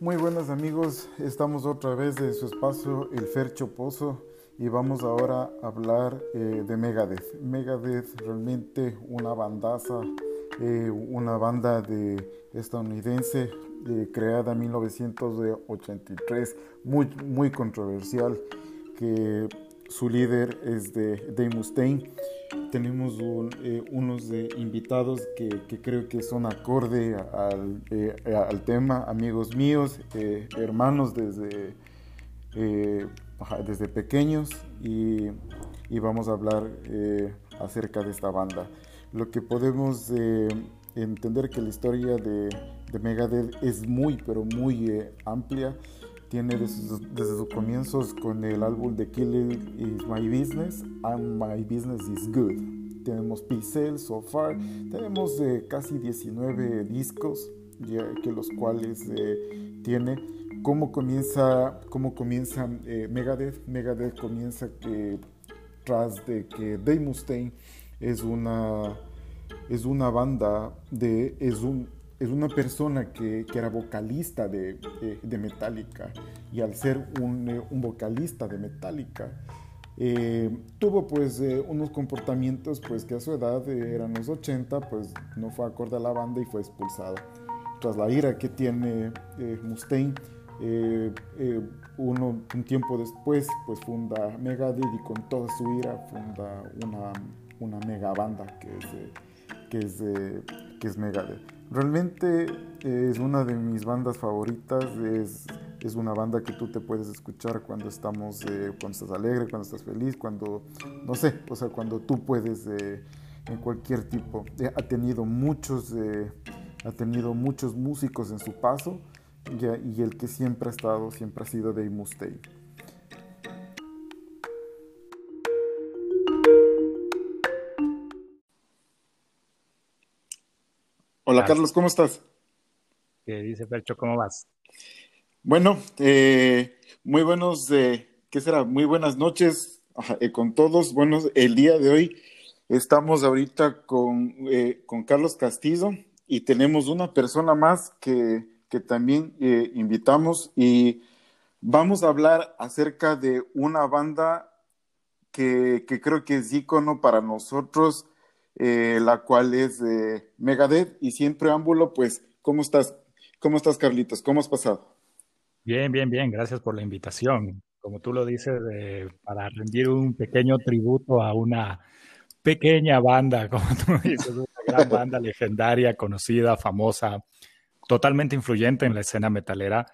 Muy buenos amigos, estamos otra vez en su espacio El Fercho Pozo y vamos ahora a hablar eh, de Megadeth. Megadeth realmente una bandaza, eh, una banda de estadounidense eh, creada en 1983, muy, muy controversial, que su líder es de Dave Mustaine tenemos eh, unos invitados que, creo que son acorde al, eh, tema, amigos míos, eh, hermanos desde, desde pequeños y, y, vamos a hablar acerca de esta banda. Lo que podemos entender que la historia de, de Megadeth es muy, pero muy amplia tiene desde, sus comienzos con el álbum de Killing is My Business and My Business is Good. Tenemos Pixel, So Far, tenemos eh, casi 19 discos ya que los cuales eh, tiene. ¿Cómo comienza, cómo comienza eh, Megadeth? Megadeth comienza que tras de que Dave Mustaine es una, es una banda de, es un, es una persona que, era vocalista de, Metallica y al ser un, eh, vocalista de Metallica eh, tuvo pues eh, unos comportamientos pues que a su edad eran los 80 pues no fue acorde a la banda y fue expulsado. Tras la ira que tiene Mustaine uno, un tiempo después pues funda Megadeth y con toda su ira funda una, una mega banda que es, que es, que es Megadeth Realmente es una de mis bandas favoritas, es, es, una banda que tú te puedes escuchar cuando estamos, eh, cuando estás alegre, cuando estás feliz, cuando, no sé, o sea, cuando tú puedes, eh, en cualquier tipo. Eh, ha tenido muchos, ha tenido muchos músicos en su paso y, el que siempre ha estado, siempre ha sido Dave Mustaine. Hola Carlos, ¿cómo estás? ¿Qué dice Percho? ¿Cómo vas? Bueno, eh, muy buenos, eh, ¿qué será? Muy buenas noches eh, con todos. Bueno, el día de hoy estamos ahorita con, con Carlos Castillo y tenemos una persona más que, que también invitamos y vamos a hablar acerca de una banda que, que creo que es ícono para nosotros eh, la cual es de Megadeth y siempre ámbulo, pues, ¿cómo estás? ¿Cómo estás, Carlitos? ¿Cómo has pasado? Bien, bien, bien, gracias por la invitación. Como tú lo dices, para rendir un pequeño tributo a una pequeña banda, como tú dices, una gran banda legendaria, conocida, famosa, totalmente influyente en la escena metalera.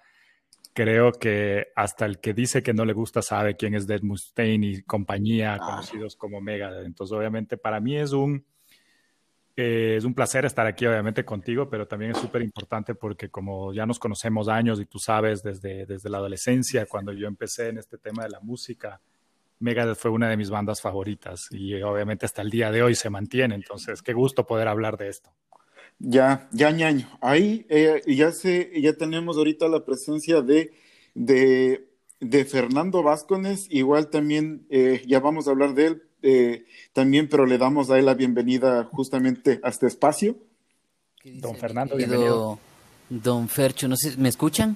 Creo que hasta el que dice que no le gusta sabe quién es Dead Mustaine y compañía, ah. conocidos como Megadeth. Entonces, obviamente, para mí es un, es un placer estar aquí, obviamente, contigo, pero también es súper importante porque como ya nos conocemos años y tú sabes desde, desde la adolescencia, cuando yo empecé en este tema de la música, Megadeth fue una de mis bandas favoritas y obviamente hasta el día de hoy se mantiene. Entonces, qué gusto poder hablar de esto. Ya, ya ñaño. Ahí eh, ya, se, ya tenemos ahorita la presencia de, de, de Fernando Vázquez, igual también eh, ya vamos a hablar de él, eh, también, pero le damos a él la bienvenida justamente a este espacio. Don Fernando, bienvenido. Don Fercho, no sé, ¿me escuchan?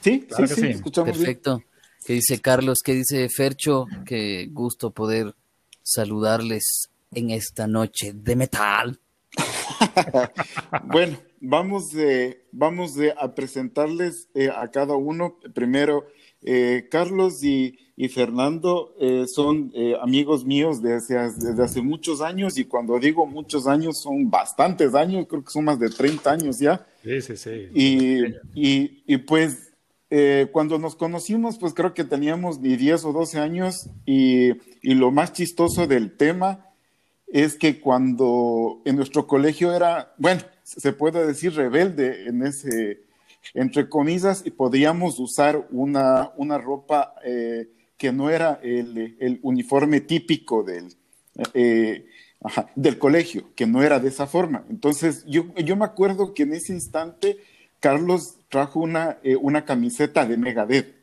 Sí, sí, sí, escuchamos Perfecto. ¿Qué dice Carlos? ¿Qué dice Fercho? Qué gusto poder saludarles en esta noche de metal. bueno, vamos, vamos a presentarles eh, a cada uno. Primero, eh, Carlos y, Fernando eh, son eh, amigos míos desde, desde, hace muchos años y cuando digo muchos años son bastantes años, creo que son más de 30 años ya. Sí, sí, sí. Y, y, pues cuando nos conocimos, pues creo que teníamos ni 10 o 12 años y, y lo más chistoso del tema es que cuando en nuestro colegio era, bueno, se puede decir rebelde en ese entre comillas, y podríamos usar una, una ropa eh, que no era el, el uniforme típico del, eh, del colegio, que no era de esa forma. Entonces, yo, yo me acuerdo que en ese instante Carlos trajo una, eh, una camiseta de Megadeth.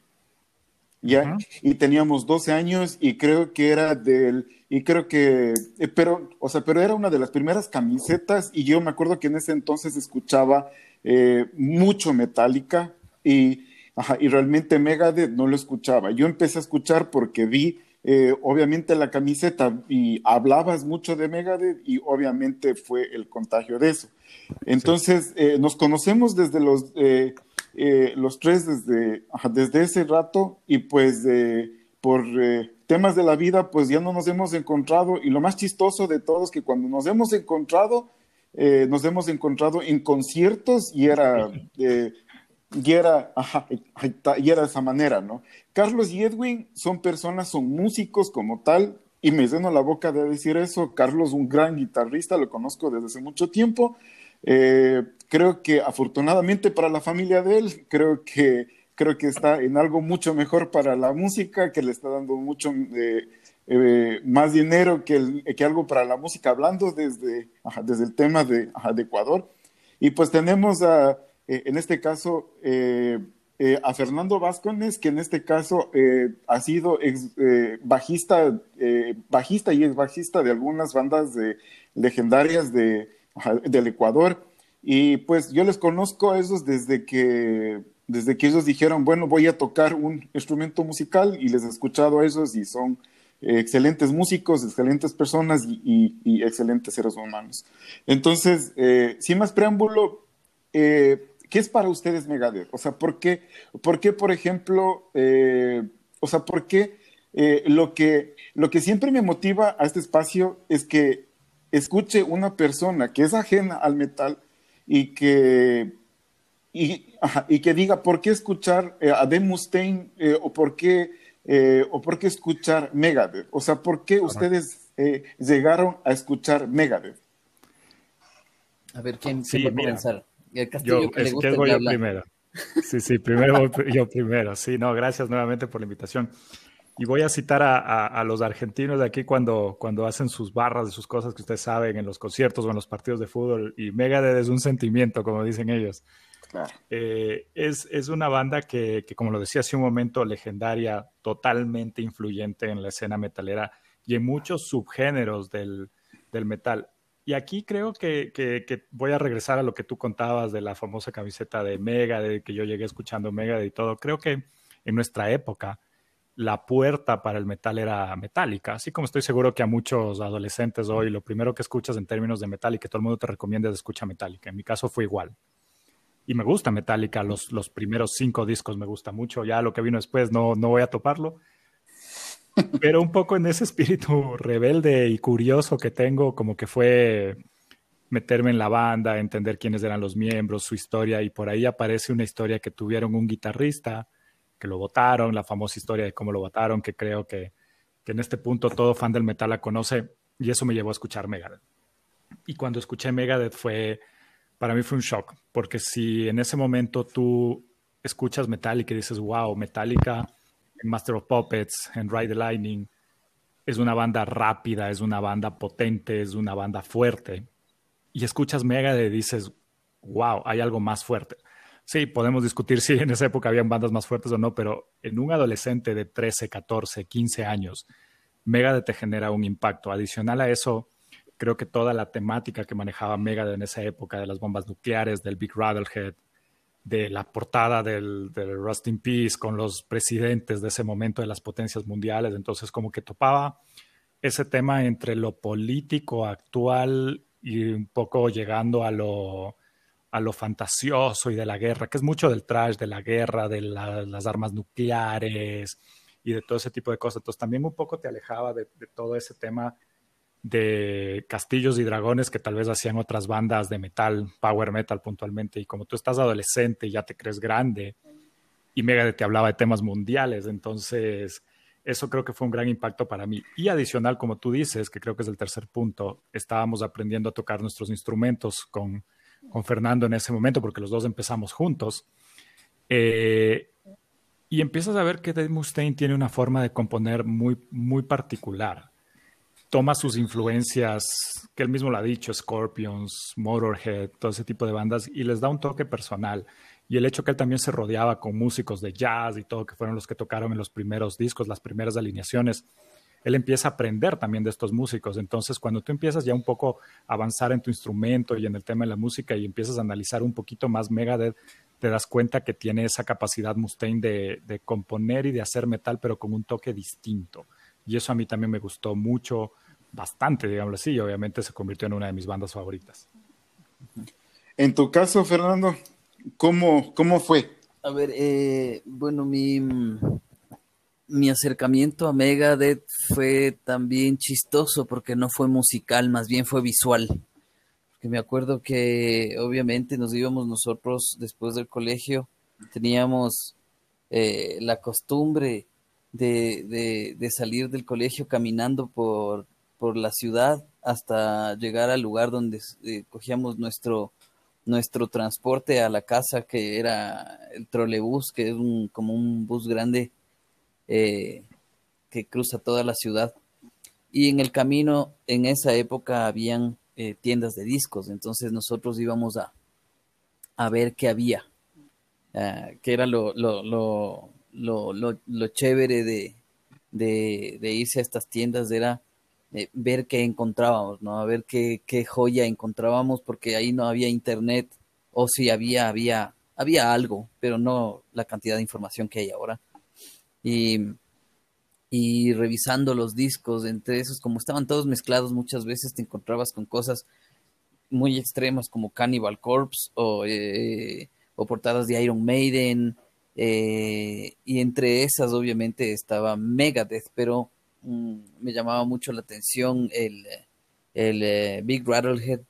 ¿ya? Y teníamos 12 años y creo que era del, y creo que, pero, o sea, pero era una de las primeras camisetas y yo me acuerdo que en ese entonces escuchaba eh, mucho Metallica, y, y realmente Megadeth no lo escuchaba. Yo empecé a escuchar porque vi eh, obviamente la camiseta y hablabas mucho de Megadeth y obviamente fue el contagio de eso. Entonces, eh, nos conocemos desde los, eh, los tres desde, desde ese rato y pues por temas de la vida pues ya no nos hemos encontrado y lo más chistoso de todo es que cuando nos hemos encontrado, nos hemos encontrado en conciertos y era y era, y era de esa manera, ¿no? Carlos y Edwin son personas, son músicos como tal, y me lleno la boca de decir eso. Carlos, un gran guitarrista, lo conozco desde hace mucho tiempo. Eh, creo que afortunadamente para la familia de él, creo que, creo que está en algo mucho mejor para la música, que le está dando mucho eh, eh, más dinero que, que, algo para la música, hablando desde, desde el tema de, de Ecuador. Y pues tenemos a eh, en este caso, eh, eh, a Fernando Vázquez, que en este caso ha sido bajista, bajista y es bajista de algunas bandas legendarias de, del Ecuador. Y pues yo les conozco a esos desde que, desde que ellos dijeron, bueno, voy a tocar un instrumento musical y les he escuchado a esos y son excelentes músicos, excelentes personas y, excelentes seres humanos. Entonces, sin más preámbulo, ¿qué es para ustedes Megadeth? O sea, ¿por qué, por, qué, por ejemplo, eh, o sea, por qué eh, lo, que, lo que siempre me motiva a este espacio es que escuche una persona que es ajena al metal y que, y, que diga por qué escuchar eh, a Dave Mustaine o, por qué, o por qué escuchar Megadeth. O sea, ¿por qué ustedes llegaron a escuchar Megadeth? A ver, ¿quién, sí, va a comenzar? yo, es que voy yo primero. Sí, sí, primero yo primero. Sí, no, gracias nuevamente por la invitación. Y voy a citar a, a, los argentinos de aquí cuando, cuando hacen sus barras de sus cosas que ustedes saben en los conciertos o en los partidos de fútbol. Y Megadeth es un sentimiento, como dicen ellos. Eh, es, es, una banda que, que, como lo decía hace un momento, legendaria, totalmente influyente en la escena metalera y en muchos subgéneros del, del metal. Y aquí creo que, que, voy a regresar a lo que tú contabas de la famosa camiseta de Mega, que yo llegué escuchando Mega y todo. Creo que en nuestra época la puerta para el metal era metálica, así como estoy seguro que a muchos adolescentes hoy lo primero que escuchas en términos de metal y que todo el mundo te recomienda es escucha metálica. En mi caso fue igual. Y me gusta Metallica, los, los primeros cinco discos me gusta mucho, ya lo que vino después no, no voy a toparlo, pero un poco en ese espíritu rebelde y curioso que tengo, como que fue meterme en la banda, entender quiénes eran los miembros, su historia, y por ahí aparece una historia que tuvieron un guitarrista, que lo votaron, la famosa historia de cómo lo votaron, que creo que, que en este punto todo fan del metal la conoce, y eso me llevó a escuchar Megadeth. Y cuando escuché Megadeth fue, para mí fue un shock, porque si en ese momento tú escuchas Metallica y dices, wow, Metallica en Master of Puppets, en Ride the Lightning. Es una banda rápida, es una banda potente, es una banda fuerte. Y escuchas Mega y dices, wow, hay algo más fuerte. Sí, podemos discutir si en esa época habían bandas más fuertes o no, pero en un adolescente de 13, 14, 15 años, Megadeth te genera un impacto. Adicional a eso, creo que toda la temática que manejaba Megadeth en esa época de las bombas nucleares, del Big Rattlehead, de la portada del, del, Rust in Peace con los presidentes de ese momento de las potencias mundiales. Entonces, como que topaba ese tema entre lo político actual y un poco llegando a lo, a lo fantasioso y de la guerra, que es mucho del trash, de la guerra, de las armas nucleares y de todo ese tipo de cosas. Entonces, también un poco te alejaba de, de todo ese tema de castillos y dragones que tal vez hacían otras bandas de metal, power metal puntualmente, y como tú estás adolescente y ya te crees grande, y Megadeth te hablaba de temas mundiales, entonces eso creo que fue un gran impacto para mí. Y adicional, como tú dices, que creo que es el tercer punto, estábamos aprendiendo a tocar nuestros instrumentos con, con Fernando en ese momento, porque los dos empezamos juntos. Eh, y empiezas a ver que Dave Mustaine tiene una forma de componer muy, muy particular toma sus influencias, que él mismo lo ha dicho, Scorpions, Motorhead, todo ese tipo de bandas, y les da un toque personal. Y el hecho que él también se rodeaba con músicos de jazz y todo, que fueron los que tocaron en los primeros discos, las primeras alineaciones, él empieza a aprender también de estos músicos. Entonces, cuando tú empiezas ya un poco a avanzar en tu instrumento y en el tema de la música y empiezas a analizar un poquito más Megadeth, te das cuenta que tiene esa capacidad Mustaine de, de componer y de hacer metal, pero con un toque distinto. Y eso a mí también me gustó mucho, bastante, digámoslo así, y obviamente se convirtió en una de mis bandas favoritas. En tu caso, Fernando, ¿cómo, cómo fue? A ver, eh, bueno, mi, mi acercamiento a Megadeth fue también chistoso porque no fue musical, más bien fue visual. Porque me acuerdo que obviamente nos íbamos nosotros después del colegio, teníamos eh, la costumbre de, de, salir del colegio caminando por, por, la ciudad hasta llegar al lugar donde eh, cogíamos nuestro, nuestro transporte a la casa, que era el trolebús, que es un, como un bus grande eh, que cruza toda la ciudad. Y en el camino, en esa época, habían eh, tiendas de discos, entonces nosotros íbamos a, a ver qué había, uh, que era lo, lo, lo, lo, lo chévere de, de, de, irse a estas tiendas, era eh, ver qué encontrábamos, ¿no? A ver qué, qué joya encontrábamos, porque ahí no había internet, o si había, había, había algo, pero no la cantidad de información que hay ahora. Y, y revisando los discos, entre esos, como estaban todos mezclados, muchas veces te encontrabas con cosas muy extremas como Cannibal Corpse o, eh, o portadas de Iron Maiden, eh, y entre esas obviamente estaba Megadeth, pero mm, me llamaba mucho la atención el, el eh, Big Rattlehead.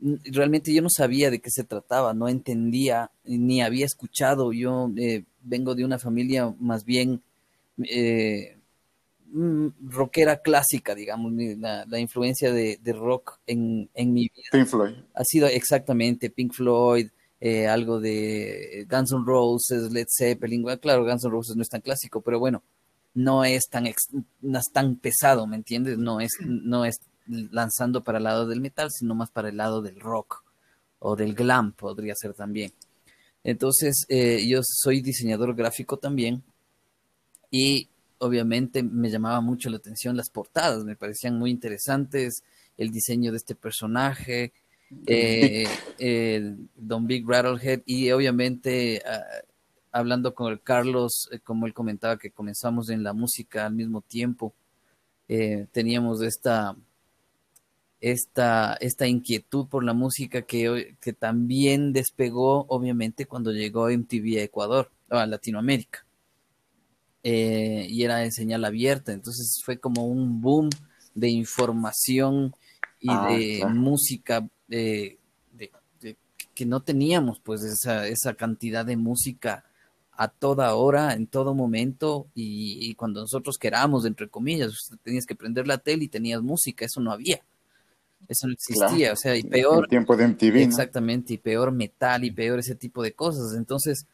Mm, realmente yo no sabía de qué se trataba, no entendía ni había escuchado. Yo eh, vengo de una familia más bien mm, rockera clásica, digamos, la, la influencia de, de rock en, en, mi vida. Pink Floyd. Ha sido exactamente Pink Floyd, eh, algo de Guns N' Roses, Led Zeppelin. Bueno, claro, Guns N' Roses no es tan clásico, pero bueno, no es tan, no es tan pesado, ¿me entiendes? No es, no es lanzando para el lado del metal, sino más para el lado del rock o del glam, podría ser también. Entonces, eh, yo soy diseñador gráfico también y obviamente me llamaba mucho la atención las portadas, me parecían muy interesantes, el diseño de este personaje, eh, Don Big Rattlehead y obviamente uh, hablando con el Carlos, eh, como él comentaba que comenzamos en la música al mismo tiempo, eh, teníamos esta, esta, esta inquietud por la música que, que también despegó obviamente cuando llegó MTV a Ecuador, a Latinoamérica. Y era de señal abierta, entonces fue como un boom de información y ah, de claro. música de, de, de, que no teníamos pues esa, esa cantidad de música a toda hora, en todo momento, y, y, cuando nosotros queramos, entre comillas, tenías que prender la tele y tenías música, eso no había. Eso no existía, claro. o sea, y peor. El tiempo de MTV. Exactamente, ¿no? y peor metal y peor ese tipo de cosas. Entonces,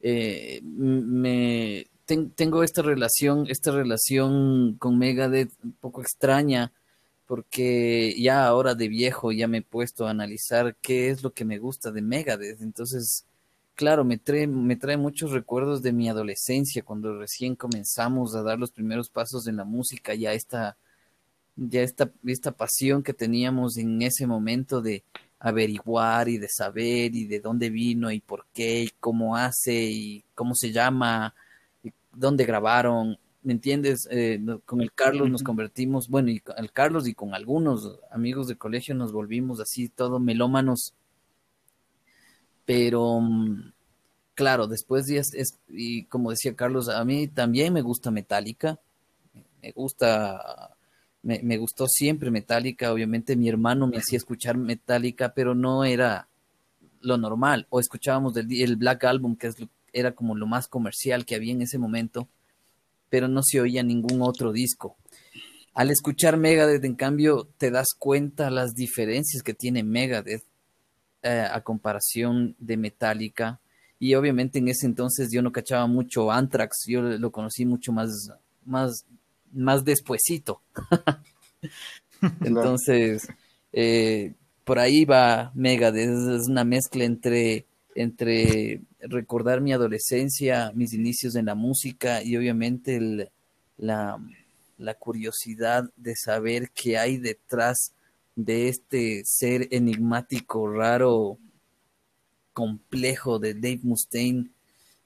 eh, me ten, tengo esta relación, esta relación con Megadeth un poco extraña, porque ya ahora de viejo ya me he puesto a analizar qué es lo que me gusta de Megadeth. Entonces, claro, me trae, me trae muchos recuerdos de mi adolescencia, cuando recién comenzamos a dar los primeros pasos en la música, ya esta, ya esta, esta pasión que teníamos en ese momento de averiguar y de saber y de dónde vino y por qué y cómo hace y cómo se llama y dónde grabaron. ¿Me entiendes? Eh, con el Carlos nos convertimos, bueno, y con el Carlos y con algunos amigos de colegio nos volvimos así todo melómanos. Pero mm, claro, después es, es, y como decía Carlos, a mí también me gusta Metallica, me gusta, me, me, gustó siempre Metallica, obviamente mi hermano me hacía escuchar Metallica, pero no era lo normal, o escuchábamos el, el Black Album, que es, era como lo más comercial que había en ese momento, pero no se oía ningún otro disco. Al escuchar Megadeth, en cambio, te das cuenta las diferencias que tiene Megadeth eh, a comparación de Metallica. Y obviamente en ese entonces yo no cachaba mucho Anthrax, yo lo conocí mucho más, más, más despuesito. entonces, eh, por ahí va Megadeth, es una mezcla entre, entre recordar mi adolescencia, mis inicios en la música y obviamente la, curiosidad de saber qué hay detrás de este ser enigmático, raro, complejo de Dave Mustaine,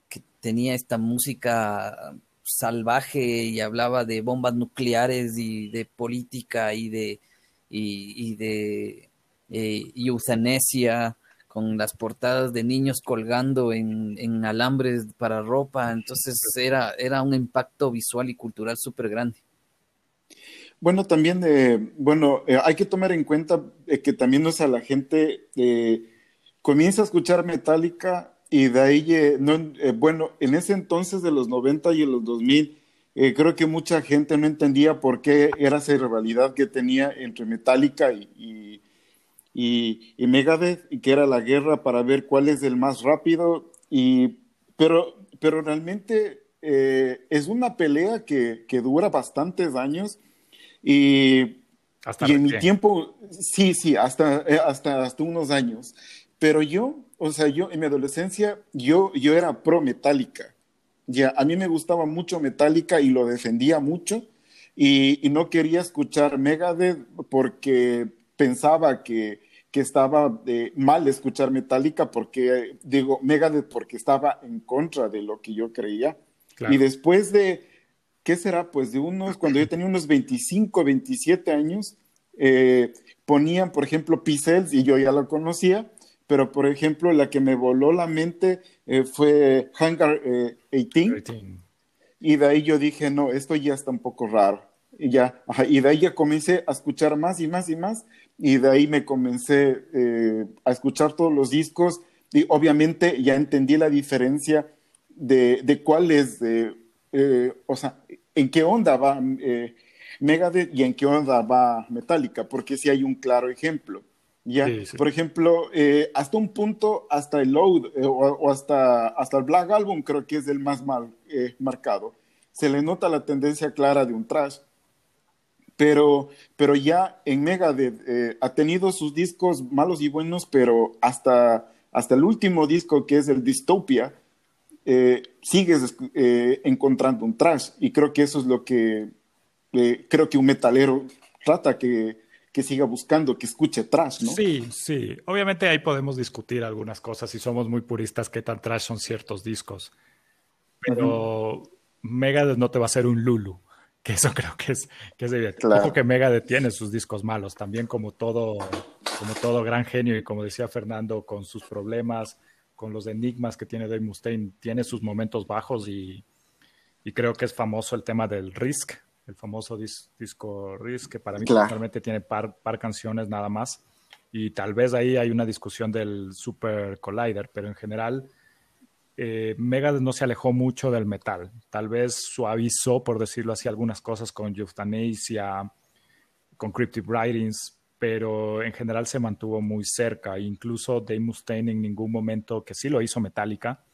que tenía esta música salvaje y hablaba de bombas nucleares y de política y de, y, eh, euthanasia con las portadas de niños colgando en, alambres para ropa. Entonces era, era un impacto visual y cultural súper grande. Bueno, también, eh, bueno, eh, hay que tomar en cuenta que también no es a la gente comienza a escuchar Metallica y de ahí, eh, no, eh, bueno, en ese entonces de los 90 y en los 2000, eh, creo que mucha gente no entendía por qué era esa rivalidad que tenía entre Metallica y, y, y, Megadeth, y que era la guerra para ver cuál es el más rápido. Y, pero, pero realmente es una pelea que, que, dura bastantes años y, y en mi tiempo, sí, sí, hasta, hasta, hasta unos años. Pero yo, o sea, yo en mi adolescencia, yo, yo era pro Metallica. Ya, a mí me gustaba mucho Metallica y lo defendía mucho. Y, no quería escuchar Megadeth porque pensaba que, que estaba eh, mal escuchar Metallica porque, digo, Megadeth porque estaba en contra de lo que yo creía. Y después de, ¿qué será? Pues de unos, cuando yo tenía unos 25, 27 años, eh, ponían, por ejemplo, Pixels y yo ya lo conocía pero por ejemplo la que me voló la mente eh, fue Hangar 18, eh, y de ahí yo dije, no, esto ya está un poco raro. Y, ya, y de ahí ya comencé a escuchar más y más y más, y de ahí me comencé eh, a escuchar todos los discos, y obviamente ya entendí la diferencia de, de cuál es, o sea, en qué onda va Megadeth y en qué onda va Metallica, porque sí hay un claro ejemplo. Ya, por ejemplo, eh, hasta un punto, hasta el Load eh, o, hasta, hasta el Black Album creo que es el más mal eh, marcado. Se le nota la tendencia clara de un trash. Pero, pero ya en Megadeth ha tenido sus discos malos y buenos, pero hasta, hasta el último disco que es el Dystopia, sigues encontrando un trash. Y creo que eso es lo que creo que un metalero trata que que siga buscando, que escuche trash, ¿no? Sí, sí. Obviamente ahí podemos discutir algunas cosas si somos muy puristas qué tan trash son ciertos discos. Pero Megadeth no te va a hacer un Lulu, que eso creo que es, que es evidente. Claro. que Megadeth tiene sus discos malos, también como todo, como todo gran genio y como decía Fernando, con sus problemas, con los enigmas que tiene Dave Mustaine, tiene sus momentos bajos y, y creo que es famoso el tema del Risk, el famoso disco Risk, que para mí realmente tiene par, par canciones nada más. Y tal vez ahí hay una discusión del Super Collider, pero en general eh, Megadeth no se alejó mucho del metal. Tal vez suavizó, por decirlo así, algunas cosas con Euthanasia, con Cryptic Writings, pero en general se mantuvo muy cerca. Incluso Dave Mustaine en ningún momento, que sí lo hizo Metallica,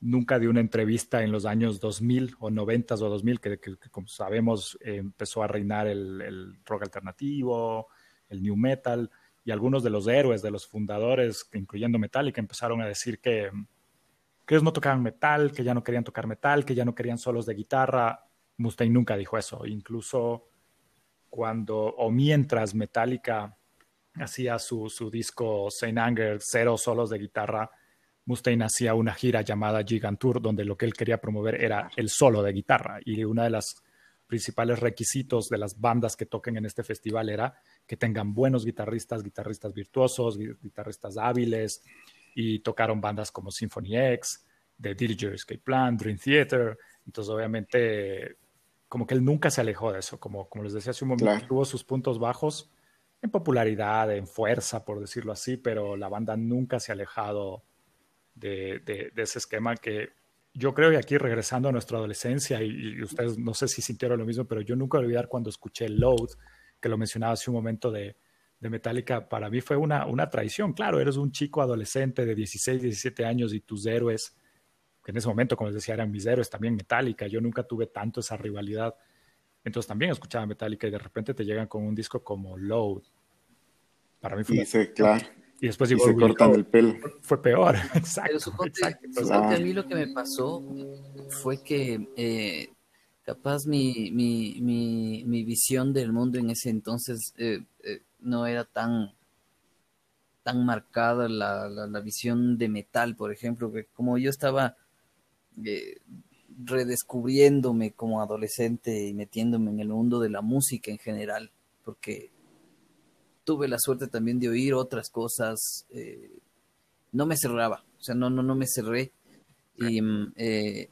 nunca dio una entrevista en los años 2000 o 90 o 2000, que, como sabemos empezó a reinar el, rock alternativo, el new metal, y algunos de los héroes, de los fundadores, incluyendo Metallica, empezaron a decir que, que ellos no tocaban metal, que ya no querían tocar metal, que ya no querían solos de guitarra. Mustaine nunca dijo eso, incluso cuando o mientras Metallica hacía su, su disco Saint Anger, cero solos de guitarra, Mustaine hacía una gira llamada Gigantour, donde lo que él quería promover era el solo de guitarra. Y uno de los principales requisitos de las bandas que toquen en este festival era que tengan buenos guitarristas, guitarristas virtuosos, guitarristas hábiles. Y tocaron bandas como Symphony X, The Diriger Escape Plan, Dream Theater. Entonces, obviamente, como que él nunca se alejó de eso. Como, como les decía hace un momento, tuvo sus puntos bajos en popularidad, en fuerza, por decirlo así, pero la banda nunca se ha alejado de, ese esquema que yo creo que aquí regresando a nuestra adolescencia, y, ustedes no sé si sintieron lo mismo, pero yo nunca voy a olvidar cuando escuché Load, que lo mencionaba hace un momento de, de Metallica, para mí fue una, una traición. Claro, eres un chico adolescente de 16, 17 años y tus héroes, que en ese momento, como les decía, eran mis héroes, también Metallica. Yo nunca tuve tanto esa rivalidad. Entonces también escuchaba Metallica y de repente te llegan con un disco como Load. Para mí fue... Sí, claro. Y después se cortan el pelo. Fue peor, exacto. Pero a mí lo que me pasó fue que eh, capaz mi, mi, mi, mi, visión del mundo en ese entonces eh, eh, no era tan tan marcada la, la, visión de metal, por ejemplo, que como yo estaba eh, redescubriéndome como adolescente y metiéndome en el mundo de la música en general, porque tuve la suerte también de oír otras cosas, eh, no me cerraba, o sea, no, no, no me cerré. Y mm, eh,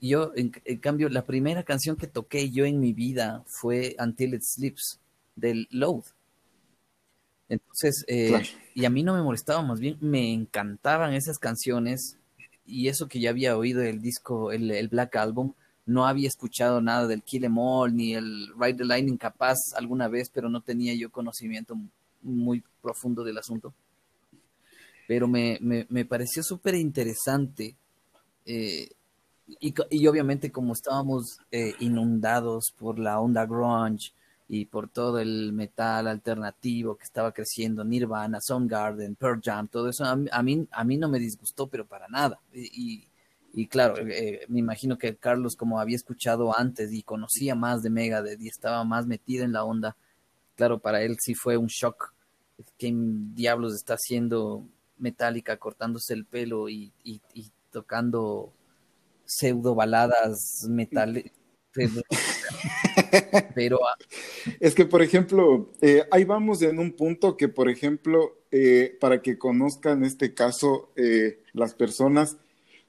yo, en, cambio, la primera canción que toqué yo en mi vida fue Until It Sleeps, del Load. Entonces, eh, y a mí no me molestaba, más bien me encantaban esas canciones y eso que ya había oído el disco, el, Black Album, no había escuchado nada del Kill Em All ni el Ride the Lightning capaz alguna vez, pero no tenía yo conocimiento muy profundo del asunto. Pero me, me, pareció súper interesante eh, y, y, obviamente como estábamos eh, inundados por la onda grunge y por todo el metal alternativo que estaba creciendo, Nirvana, Soundgarden, Pearl Jam, todo eso, a, mí, a mí no me disgustó, pero para nada. Y, y claro, eh, me imagino que Carlos, como había escuchado antes y conocía más de Megadeth y estaba más metido en la onda, claro, para él sí fue un shock. ¿Qué diablos está haciendo Metallica cortándose el pelo y, y, y tocando pseudo baladas metal? Pero, ah, es que, por ejemplo, eh, ahí vamos en un punto que, por ejemplo, eh, para que conozcan este caso eh, las personas,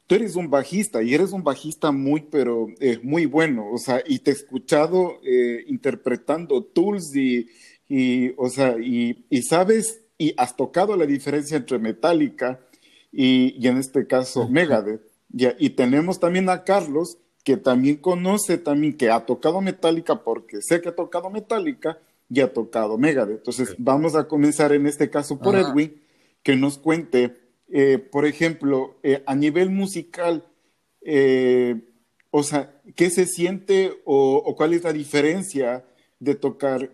tú eres un bajista y eres un bajista muy, pero muy bueno, o sea, y te he escuchado interpretando tools y, y o sea, y, y, sabes y has tocado la diferencia entre Metallica y, y en este caso Megadeth. Y tenemos también a Carlos, que también conoce también que ha tocado Metallica porque sé que ha tocado Metallica y ha tocado Megadeth. Entonces vamos a comenzar en este caso por Edwin, que nos cuente, eh, por ejemplo, eh, a nivel musical, eh, o sea, ¿qué se siente o, cuál es la diferencia de tocar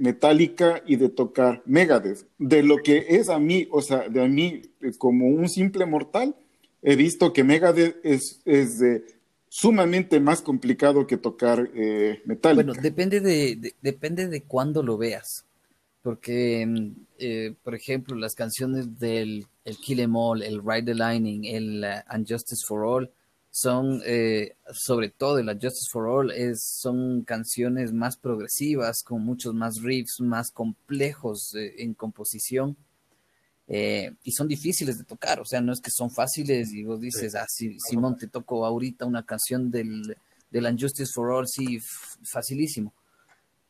Metallica y de tocar Megadeth? De lo que es a mí, o sea, de a mí como un simple mortal, he visto que Megadeth es, es de sumamente más complicado que tocar eh, Bueno, depende de, depende de cuándo lo veas. Porque, mm, eh, por ejemplo, las canciones del el Kill Em All, el Ride the Lightning, el uh, Unjustice for All, son, eh, sobre todo el Unjustice for All, es, son canciones más progresivas, con muchos más riffs, más complejos eh, en composición. Eh, y son difíciles de tocar, o sea, no es que son fáciles y vos dices, ah, si, Simón, te tocó ahorita una canción del, del Unjustice for All, sí, facilísimo.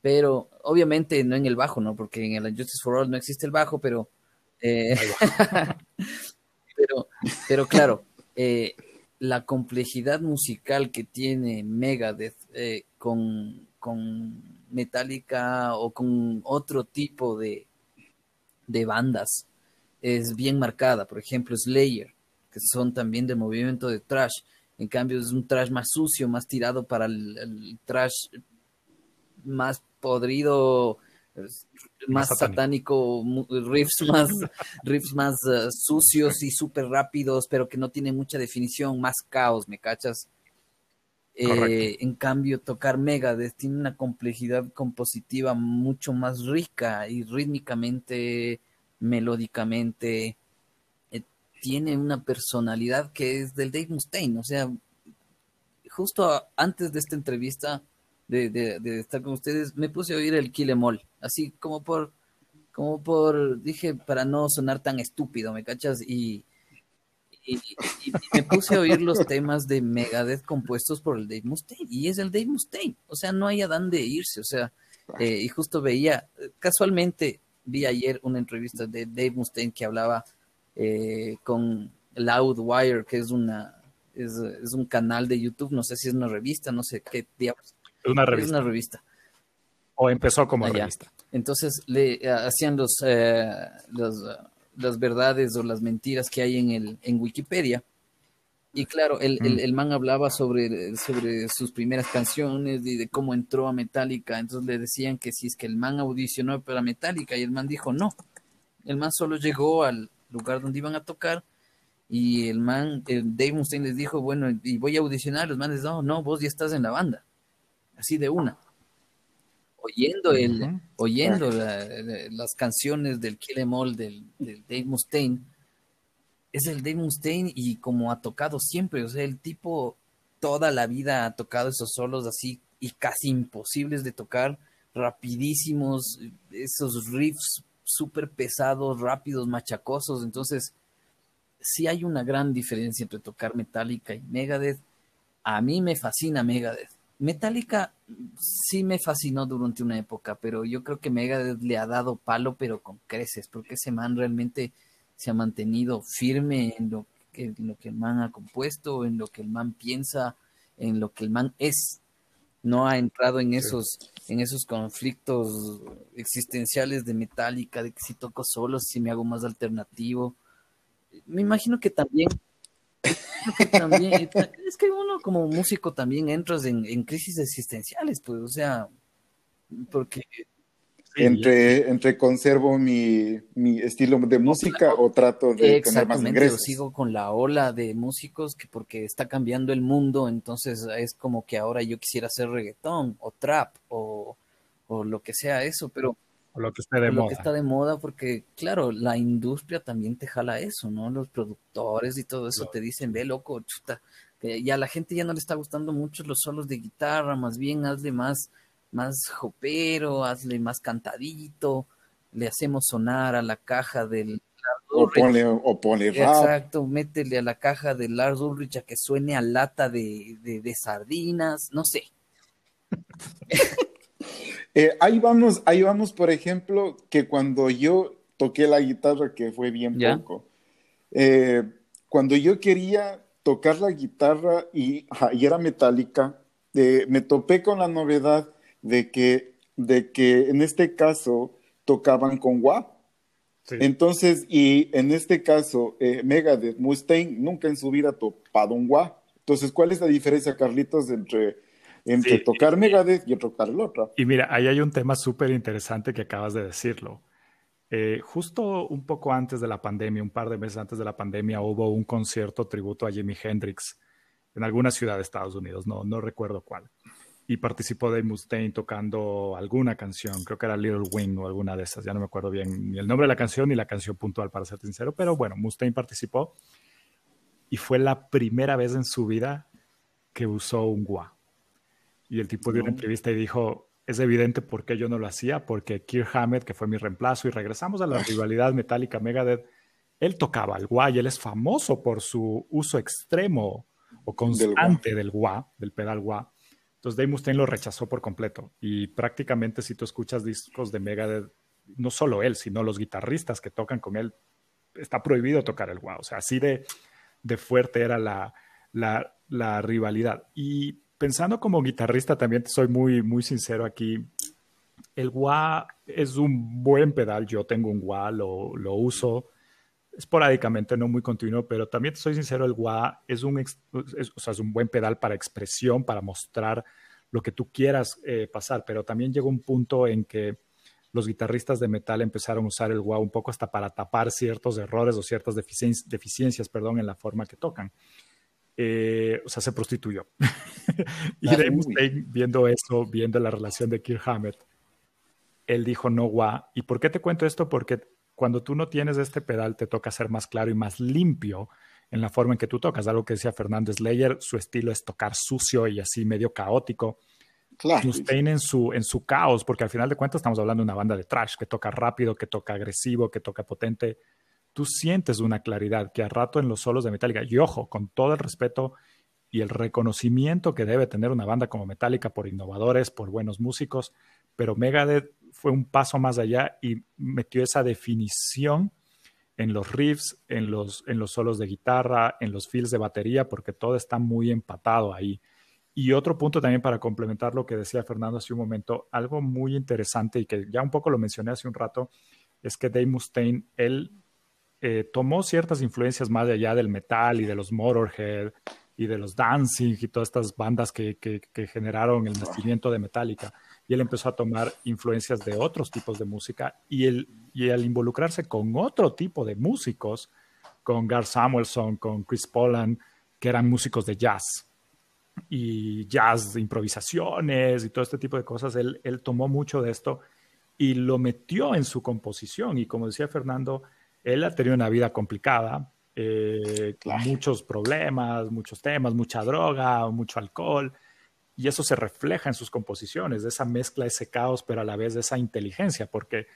Pero obviamente no en el bajo, ¿no? Porque en el Unjustice for All no existe el bajo, pero... Eh, pero, pero claro, eh, la complejidad musical que tiene Megadeth con, con Metallica o con otro tipo de, de bandas es bien marcada. Por ejemplo, Slayer, que son también de movimiento de trash. En cambio, es un trash más sucio, más tirado para el, trash más podrido, más, satánico, riffs más, riffs más uh, sucios y súper rápidos, pero que no tienen mucha definición, más caos, ¿me cachas? Eh, en cambio, tocar Megadeth tiene una complejidad compositiva mucho más rica y rítmicamente melódicamente, eh, tiene una personalidad que es del Dave Mustaine. O sea, justo antes de esta entrevista, de, estar con ustedes, me puse a oír el Kill Em así como por, como por, dije, para no sonar tan estúpido, ¿me cachas? Y, me puse a oír los temas de Megadeth compuestos por el Dave Mustaine, y es el Dave Mustaine, o sea, no hay a dónde irse, o sea, eh, y justo veía, casualmente, vi ayer una entrevista de Dave Mustaine que hablaba eh, con Loudwire, que es una es, un canal de YouTube, no sé si es una revista, no sé qué diablos. Es una revista. Es una revista. O empezó como revista. Entonces le eh, hacían los, eh, las verdades o las mentiras que hay en el en Wikipedia y claro, el, el, man hablaba sobre, sobre sus primeras canciones y de cómo entró a Metallica. Entonces le decían que si es que el man audicionó para Metallica y el man dijo no. El man solo llegó al lugar donde iban a tocar y el man, el Dave Mustaine les dijo, bueno, y voy a audicionar. Los manes, no, no, vos ya estás en la banda. Así de una. oyendo el, oyendo las canciones del Kill Em All del, Dave Mustaine, es el Dave Mustaine y como ha tocado siempre, o sea, el tipo toda la vida ha tocado esos solos así y casi imposibles de tocar, rapidísimos, esos riffs súper pesados, rápidos, machacosos, entonces sí hay una gran diferencia entre tocar Metallica y Megadeth. A mí me fascina Megadeth. Metallica sí me fascinó durante una época, pero yo creo que Megadeth le ha dado palo, pero con creces, porque ese man realmente se ha mantenido firme en lo que, lo que el man ha compuesto, en lo que el man piensa, en lo que el man es. No ha entrado en esos, en esos conflictos existenciales de Metallica, de que si toco solo, si me hago más alternativo me imagino que también, es que uno como músico también entras en, crisis existenciales, pues, o sea, porque... entre, entre conservo mi, estilo de música o trato de tener más ingresos. sigo con la ola de músicos que porque está cambiando el mundo, entonces es como que ahora yo quisiera hacer reggaetón o trap o, o lo que sea eso, pero lo que está de moda. que está de moda, porque claro, la industria también te jala eso, ¿no? Los productores y todo eso te dicen, ve loco, chuta, que ya a la gente ya no le está gustando mucho los solos de guitarra, más bien hazle más, más jopero, hazle más cantadito, le hacemos sonar a la caja del o ponle, o ponle rap. Exacto, métele a la caja de Lars Ulrich a que suene a lata de, de, de sardinas, no sé. Eh, ahí vamos, ahí vamos, por ejemplo, que cuando yo toqué la guitarra, que fue bien poco, eh, cuando yo quería tocar la guitarra y, era metálica, eh, me topé con la novedad de que, de que en este caso tocaban con wah. Entonces, y en este caso, Megadeth, Mustaine, nunca en su vida topado un wah. Entonces, ¿cuál es la diferencia, Carlitos, entre entre tocar Megadeth y tocar el otro. Y mira, ahí hay un tema súper interesante que acabas de decirlo. Eh, justo un poco antes de la pandemia, un par de meses antes de la pandemia, hubo un concierto tributo a Jimi Hendrix en alguna ciudad de Estados Unidos, no, no recuerdo cuál. Y participó Dave Mustaine tocando alguna canción, creo que era Little Wing o alguna de esas, ya no me acuerdo bien ni el nombre de la canción ni la canción puntual, para ser sincero, pero bueno, Mustaine participó y fue la primera vez en su vida que usó un gua. Y el tipo dio una entrevista y dijo, es evidente por qué yo no lo hacía, porque Kirk Hammett, que fue mi reemplazo, y regresamos a la rivalidad metálica Megadeth, él tocaba el wah y él es famoso por su uso extremo o constante del wah, del, pedal wah. Entonces Dave Mustaine lo rechazó por completo y prácticamente si tú escuchas discos de Megadeth, no solo él, sino los guitarristas que tocan con él, está prohibido tocar el wah. O sea, así de, de fuerte era la, la, la rivalidad. Y pensando como guitarrista, también soy muy, muy sincero aquí. El wah es un buen pedal. Yo tengo un wah, lo, lo uso esporádicamente, no muy continuo, pero también soy sincero, el wah es un, es, o sea, es un buen pedal para expresión, para mostrar lo que tú quieras eh, pasar, pero también llegó un punto en que los guitarristas de metal empezaron a usar el wah un poco hasta para tapar ciertos errores o ciertas deficiencias, deficiencias perdón, en la forma que tocan. Eh, o sea, se prostituyó. y Dave viendo eso, viendo la relación de Kirk Hammett, él dijo no gua. ¿Y por qué te cuento esto? Porque cuando tú no tienes este pedal, te toca ser más claro y más limpio en la forma en que tú tocas. Algo que decía Fernando Slayer, su estilo es tocar sucio y así medio caótico. Claro. Mustaine en su, en su caos, porque al final de cuentas estamos hablando de una banda de trash que toca rápido, que toca agresivo, que toca potente tú sientes una claridad que a rato en los solos de Metallica, y ojo, con todo el respeto y el reconocimiento que debe tener una banda como Metallica por innovadores, por buenos músicos, pero Megadeth fue un paso más allá y metió esa definición en los riffs, en los, en los solos de guitarra, en los fills de batería, porque todo está muy empatado ahí. Y otro punto también para complementar lo que decía Fernando hace un momento, algo muy interesante y que ya un poco lo mencioné hace un rato, es que Dave Mustaine, él eh, tomó ciertas influencias más allá del metal y de los Motorhead y de los Dancing y todas estas bandas que, generaron el nacimiento de Metallica. Y él empezó a tomar influencias de otros tipos de música y, el, y al involucrarse con otro tipo de músicos, con Gar Samuelson, con Chris Poland, que eran músicos de jazz. y jazz, improvisaciones y todo este tipo de cosas. Él, él tomó mucho de esto y lo metió en su composición. Y como decía Fernando, él ha tenido una vida complicada, eh, muchos problemas, muchos temas, mucha droga, mucho alcohol. Y eso se refleja en sus composiciones, de esa mezcla, ese caos, pero a la vez de esa inteligencia, porque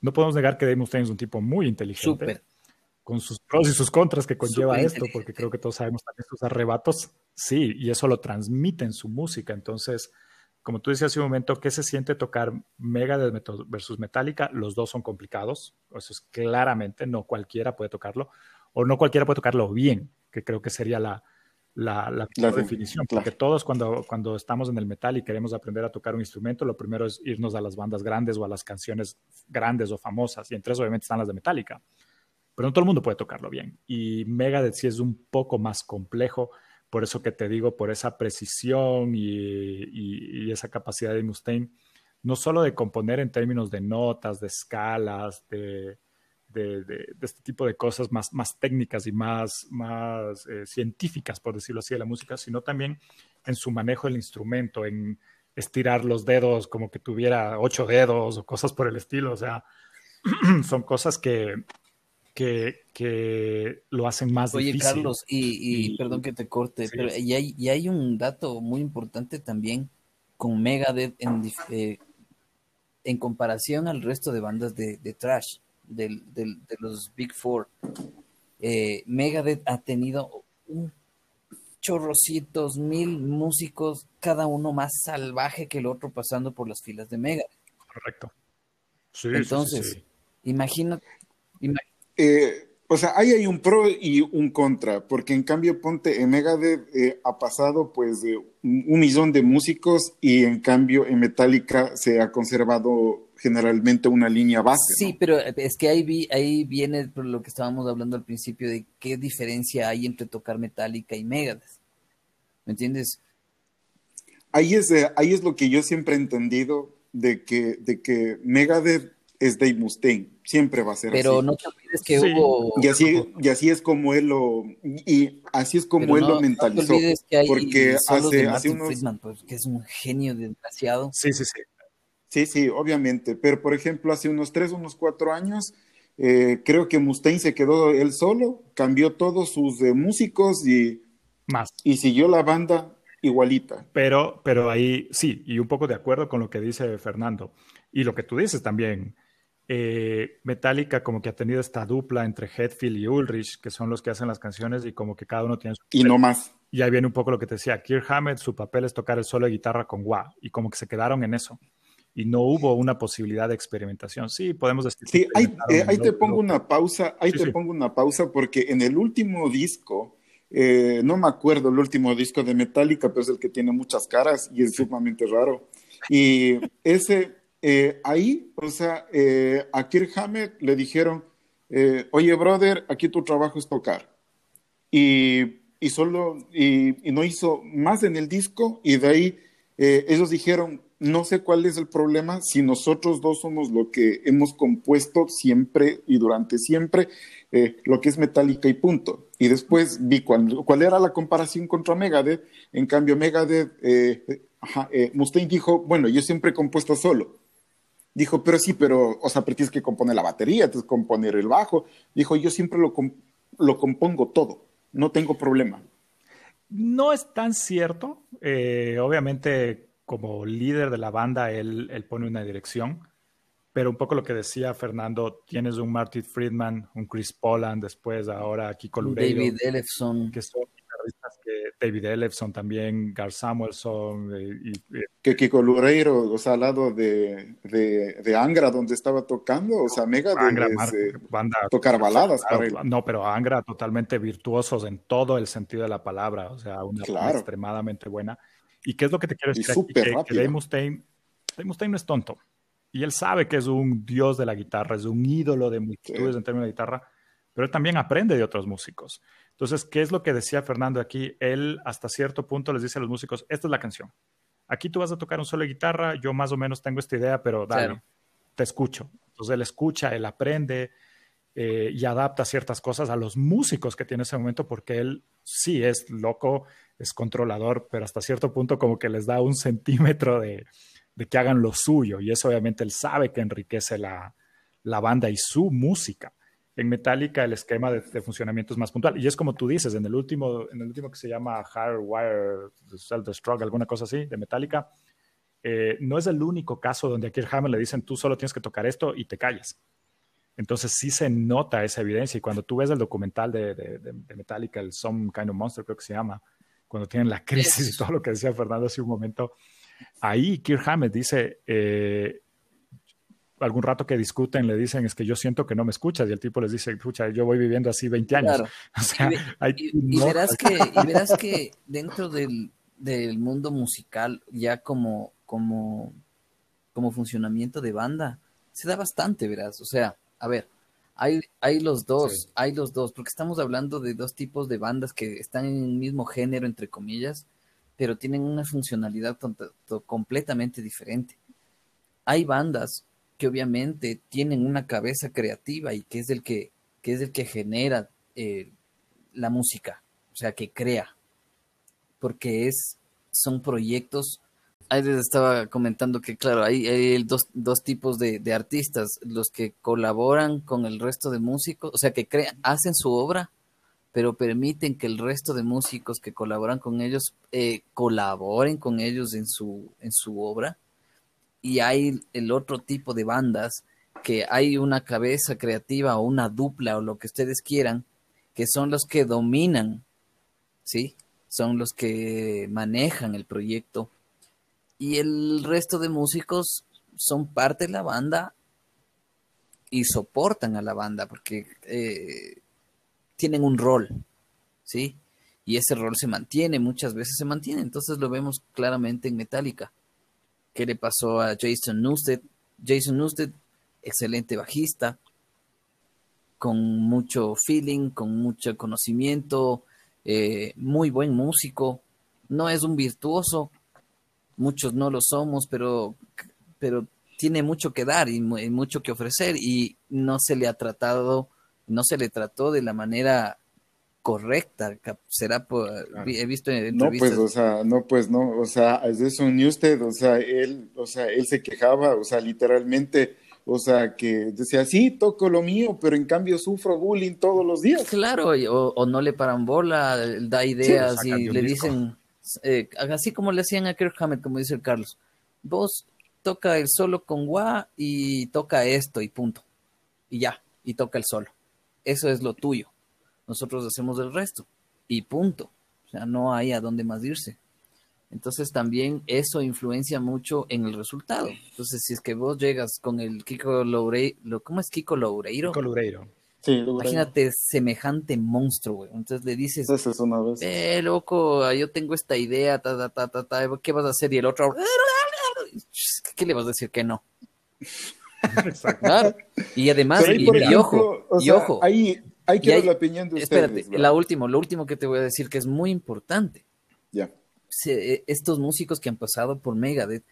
no podemos negar que Dave Mustaine es un tipo muy inteligente. Con sus pros y sus contras que conlleva esto, porque creo que todos sabemos también sus arrebatos. Sí, y eso lo transmite en su música. Entonces, como tú decías hace un momento, ¿qué se siente tocar Megadeth versus Metallica? Los dos son complicados, eso es claramente, no cualquiera puede tocarlo, o no cualquiera puede tocarlo bien, que creo que sería la, la, la, definición, porque todos cuando, cuando estamos en el metal y queremos aprender a tocar un instrumento, lo primero es irnos a las bandas grandes o a las canciones grandes o famosas, y entre eso obviamente están las de Metallica, pero no todo el mundo puede tocarlo bien, y Megadeth sí es un poco más complejo, por eso que te digo, por esa precisión y, esa capacidad de Mustaine, no solo de componer en términos de notas, de escalas, de, de, este tipo de cosas más, más técnicas y más, más eh, científicas, por decirlo así, de la música, sino también en su manejo del instrumento, en estirar los dedos como que tuviera ocho dedos o cosas por el estilo. O sea, son cosas que, que, que lo hacen más Oye, difícil. Carlos, y, perdón que te corte, pero y hay, y hay un dato muy importante también con Megadeth en, eh, en comparación al resto de bandas de, de trash del, del, de los Big Four. Eh, Megadeth ha tenido un chorrocitos, mil músicos, cada uno más salvaje que el otro pasando por las filas de Megadeth. Correcto. Entonces, imagínate. Eh, o sea, ahí hay un pro y un contra, porque en cambio, ponte, en Megadeth eh, ha pasado pues de un millón de músicos y en cambio en Metallica se ha conservado generalmente una línea base. Sí, pero es que ahí, vi, ahí viene por lo que estábamos hablando al principio de qué diferencia hay entre tocar Metallica y Megadeth. ¿Me entiendes? Ahí es, ahí es lo que yo siempre he entendido de que, de que Megadeth es Dave Mustaine, siempre va a ser pero así. no te olvides que hubo... Y así, y así es como él lo... Y así es como él lo mentalizó. No te olvides que hay porque hace, hace unos... Friedman, pues, que es un genio desgraciado. Sí, sí, sí. Sí, sí, obviamente. Pero, por ejemplo, hace unos tres, unos cuatro años, eh, creo que Mustaine se quedó él solo, cambió todos sus eh, músicos y, Más. y siguió la banda igualita. Pero, pero ahí sí, y un poco de acuerdo con lo que dice Fernando. Y lo que tú dices también. Eh, Metallica como que ha tenido esta dupla entre Hetfield y Ulrich, que son los que hacen las canciones y como que cada uno tiene su... Y no más. Y ahí viene un poco lo que te decía, Kirk Hammett, su papel es tocar el solo de guitarra con wah, y como que se quedaron en eso y no hubo una posibilidad de experimentación. Sí, podemos decir. Sí, ahí, eh, te pongo una pausa, ahí te pongo una pausa porque en el último disco, eh, no me acuerdo el último disco de Metallica, pero es el que tiene muchas caras y es sumamente raro. Y ese, eh, ahí, o sea, a Kirk Hammett le dijeron, oye, brother, aquí tu trabajo es tocar. Y, y solo, y, y, no hizo más en el disco y de ahí ellos dijeron, no sé cuál es el problema si nosotros dos somos lo que hemos compuesto siempre y durante siempre, eh, lo que es Metallica y punto. Y después vi cuál, cuál era la comparación contra Megadeth. En cambio, Megadeth, eh, eh, Mustaine dijo, bueno, yo siempre he compuesto solo. Dijo, pero sí, pero, o sea, pero tienes que componer la batería, tienes que componer el bajo. Dijo, yo siempre lo, lo compongo todo, no tengo problema. No es tan cierto. obviamente como líder de la banda, él, él, pone una dirección. Pero un poco lo que decía Fernando, tienes un Martin Friedman, un Chris Poland, después ahora Kiko Lureiro. David Ellefson. Que son David Ellefson también, Gar Samuelson. Eh, y, que Kiko Lureiro, o sea, al lado de, de, de Angra, donde estaba tocando, o sea, mega de, Angra, banda, tocar baladas para él. No, pero Angra totalmente virtuosos en todo el sentido de la palabra, o sea, una claro. extremadamente buena. ¿Y qué es lo que te quiero decir? Aquí? Que, que Dave Mustaine, Dave Mustaine no es tonto. Y él sabe que es un dios de la guitarra, es un ídolo de multitudes sí. en términos de guitarra, pero él también aprende de otros músicos. Entonces, ¿qué es lo que decía Fernando aquí? Él hasta cierto punto les dice a los músicos, esta es la canción. Aquí tú vas a tocar un solo de guitarra, yo más o menos tengo esta idea, pero dale, claro. te escucho. Entonces él escucha, él aprende eh, y adapta ciertas cosas a los músicos que tiene ese momento porque él sí es loco, es controlador, pero hasta cierto punto como que les da un centímetro de, que hagan lo suyo y eso obviamente él sabe que enriquece la, banda y su música. En Metallica el esquema de, funcionamiento es más puntual. Y es como tú dices, en el último, en el último que se llama Hardwire Self-Destruct, alguna cosa así, de Metallica, eh, no es el único caso donde a Kirk Hammett le dicen tú solo tienes que tocar esto y te callas. Entonces sí se nota esa evidencia. Y cuando tú ves el documental de, de, Metallica, el Some Kind of Monster creo que se llama, cuando tienen la crisis y todo lo que decía Fernando hace un momento, ahí Kirk Hammett dice, eh, algún rato que discuten le dicen es que yo siento que no me escuchas y el tipo les dice, escucha, yo voy viviendo así 20 años. y, verás que, y verás que dentro del, del mundo musical ya como como, como funcionamiento de banda, se da bastante, verás. O sea, a ver, hay, hay los dos, hay los dos, porque estamos hablando de dos tipos de bandas que están en el mismo género, entre comillas, pero tienen una funcionalidad completamente diferente. Hay bandas que obviamente tienen una cabeza creativa y que es el que, que es el que genera eh, la música, o sea, que crea, porque es, son proyectos ahí les estaba comentando que, claro, hay, dos, dos, tipos de, artistas, los que colaboran con el resto de músicos, o sea, que crean, hacen su obra, pero permiten que el resto de músicos que colaboran con ellos eh, colaboren con ellos en su, en su obra. Y hay el otro tipo de bandas que hay una cabeza creativa o una dupla o lo que ustedes quieran, que son los que dominan, ¿sí? Son los que manejan el proyecto y el resto de músicos son parte de la banda y soportan a la banda porque eh, tienen un rol, ¿sí? Y ese rol se mantiene, muchas veces se mantiene. Entonces lo vemos claramente en Metallica. ¿Qué le pasó a Jason Newsted? Jason Newsted, excelente bajista, con mucho feeling, con mucho conocimiento, eh, muy buen músico. No es un virtuoso, muchos no lo somos, pero, pero tiene mucho que dar y, mucho que ofrecer y no se le ha tratado, no se le trató de la manera correcta, será por, he visto en No, pues, o sea, no, pues, no, o sea, es ni usted, o sea, él, o sea, él se quejaba, o sea, literalmente, o sea, que decía, sí, toco lo mío, pero en cambio sufro bullying todos los días. Claro, o, no le paran bola, da ideas y le dicen, eh, así como le hacían a Kirk Hammett, como dice el Carlos, vos toca el solo con wah y toca esto y punto. Y ya, y toca el solo. Eso es lo tuyo. Nosotros hacemos el resto y punto. O sea, no hay a dónde más irse. Entonces también eso influencia mucho en el resultado. Entonces, si es que vos llegas con el Kiko Loureiro, ¿cómo es Kiko Loureiro? Kiko Loureiro. Imagínate semejante monstruo, güey. Entonces le dices, es una vez. eh, loco, yo tengo esta idea, ta, ta, ta, ta, ¿qué vas a hacer? Y el otro, ¿qué le vas a decir que no? Exacto. Y además, y, ojo, y ojo. Ahí, hay que ver la opinión de ustedes. Espérate, la última, lo último que te voy a decir que es muy importante. Ya. estos músicos que han pasado por Megadeth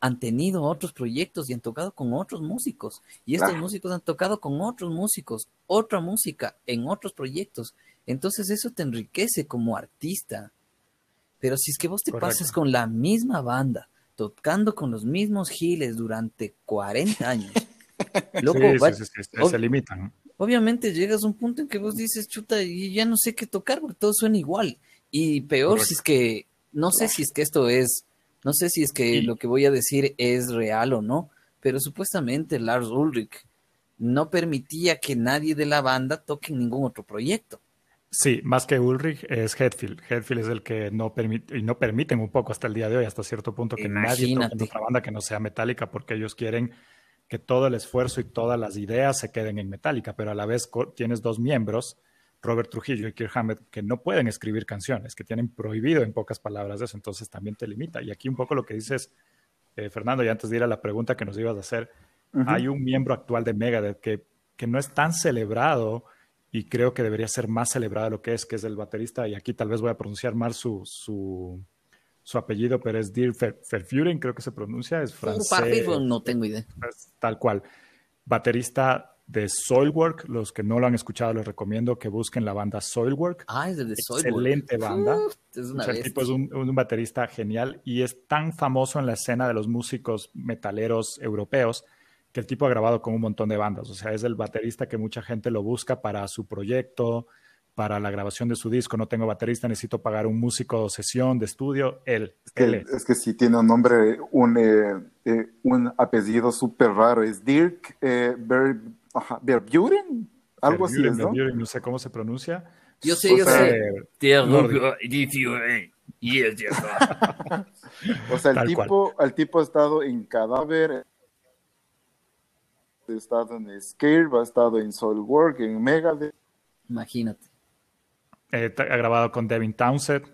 han tenido otros proyectos y han tocado con otros músicos. Y estos músicos han tocado con otros músicos, otra música en otros proyectos. Entonces eso te enriquece como artista. Pero si es que vos te pasas con la misma banda, tocando con los mismos giles durante 40 años, loco, se limitan. Obviamente llegas a un punto en que vos dices, chuta, y ya no sé qué tocar porque todo suena igual. Y peor si es que, no sé si es que esto es no sé si es que lo que voy a decir es real o no, pero supuestamente Lars Ulrich no permitía que nadie de la banda toque ningún otro proyecto. Sí, más que Ulrich es Hetfield. Hetfield es el que no permite, y no permiten un poco hasta el día de hoy, hasta cierto punto, que nadie toque en otra banda que no sea metálica, porque ellos quieren que todo el esfuerzo y todas las ideas se queden en metálica, pero a la vez tienes dos miembros Robert Trujillo y Kirk Hammett que no pueden escribir canciones, que tienen prohibido en pocas palabras eso, entonces también te limita. Y aquí un poco lo que dices, eh, Fernando, y antes de ir a la pregunta que nos ibas a hacer, hay un miembro actual de Megadeth que, que no es tan celebrado y creo que debería ser más celebrado lo que es, que es el baterista, y aquí tal vez voy a pronunciar mal su, su, su apellido, pero es Dirk Verfuren, creo que se pronuncia, es francés. no tengo idea. tal cual. Baterista de Soilwork. Los que no lo han escuchado, les recomiendo que busquen la banda Soilwork. Ah, es de Soilwork. Excelente banda. es una el tipo es un, un, baterista genial y es tan famoso en la escena de los músicos metaleros europeos que el tipo ha grabado con un montón de bandas. O sea, es el baterista que mucha gente lo busca para su proyecto, para la grabación de su disco. No tengo baterista, necesito pagar un músico de sesión, de estudio. Él. Es que, él es. que sí tiene un nombre, un, eh, eh, un apellido súper raro. Es Dirk eh, Ber, Verburen, algo así es, ¿no? no sé cómo se pronuncia. Yo sé, yo sé. o sea, el tipo, el tipo ha estado en Cadáver, ha estado en Scare, ha estado en Soulwork, en Megadeth. Imagínate. Eh, ha grabado con Devin Townsend.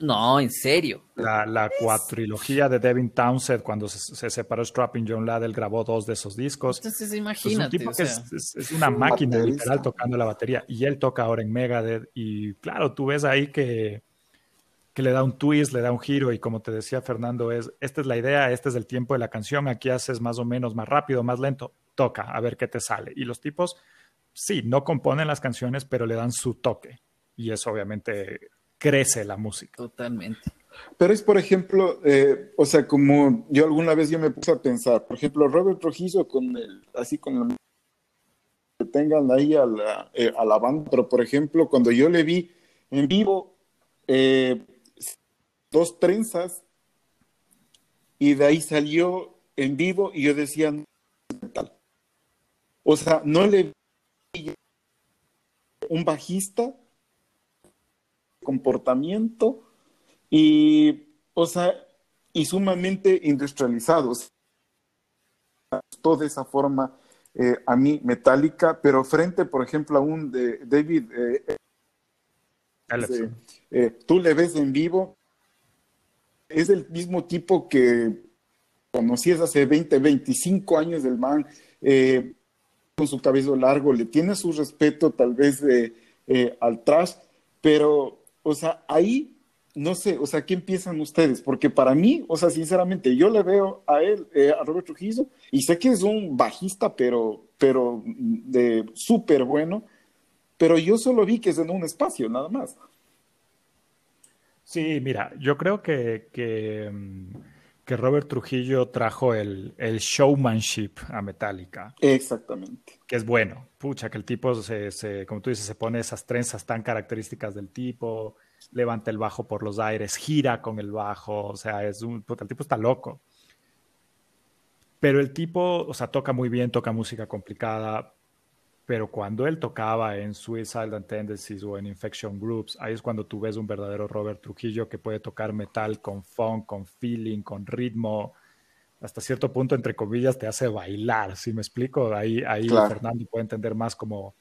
No, en serio. La, la cuatrilogía de Devin Townsend, cuando se, se separó Strapping John Laddell, grabó dos de esos discos. Entonces, imagínate. Es un tipo que es, es, una máquina literal tocando la batería. Y él toca ahora en Megadeth. Y claro, tú ves ahí que, que le da un twist, le da un giro. Y como te decía Fernando, es esta es la idea, este es el tiempo de la canción. Aquí haces más o menos más rápido, más lento. Toca, a ver qué te sale. Y los tipos, sí, no componen las canciones, pero le dan su toque y eso obviamente crece la música. Totalmente. Pero es, por ejemplo, eh, o sea, como yo alguna vez yo me puse a pensar, por ejemplo, Robert Trujillo con el, así con el, que tengan ahí a la, eh, a la banda, pero por ejemplo, cuando yo le vi en vivo, eh, dos trenzas, y de ahí salió en vivo, y yo decía, tal. O sea, no le vi un bajista comportamiento y, o sea, y sumamente industrializados. Toda esa forma eh, a mí metálica, pero frente, por ejemplo, a un de David, eh, eh, tú le ves en vivo, es el mismo tipo que conocías hace 20, 25 años del man, con su cabello largo, le tiene su respeto tal vez al trash, pero o sea, ahí, no sé, o sea, ¿qué empiezan ustedes? Porque para mí, o sea, sinceramente, yo le veo a él, eh, a Robert Trujillo, y sé que es un bajista, pero, pero de súper bueno, pero yo solo vi que es en un espacio, nada más. Sí, mira, yo creo que, que, mm, que Robert Trujillo trajo el, el, showmanship a Metallica. Exactamente. Que es bueno. Pucha, que el tipo, se, se, como tú dices, se pone esas trenzas tan características del tipo, levanta el bajo por los aires, gira con el bajo, o sea, es un, puta, el tipo está loco. Pero el tipo, o sea, toca muy bien, toca música complicada, pero cuando él tocaba en Suicidal Tendencies o en Infection Groups, ahí es cuando tú ves un verdadero Robert Trujillo que puede tocar metal con funk, con feeling, con ritmo, hasta cierto punto, entre comillas, te hace bailar, si me explico? Ahí, ahí claro. Fernando puede entender más como,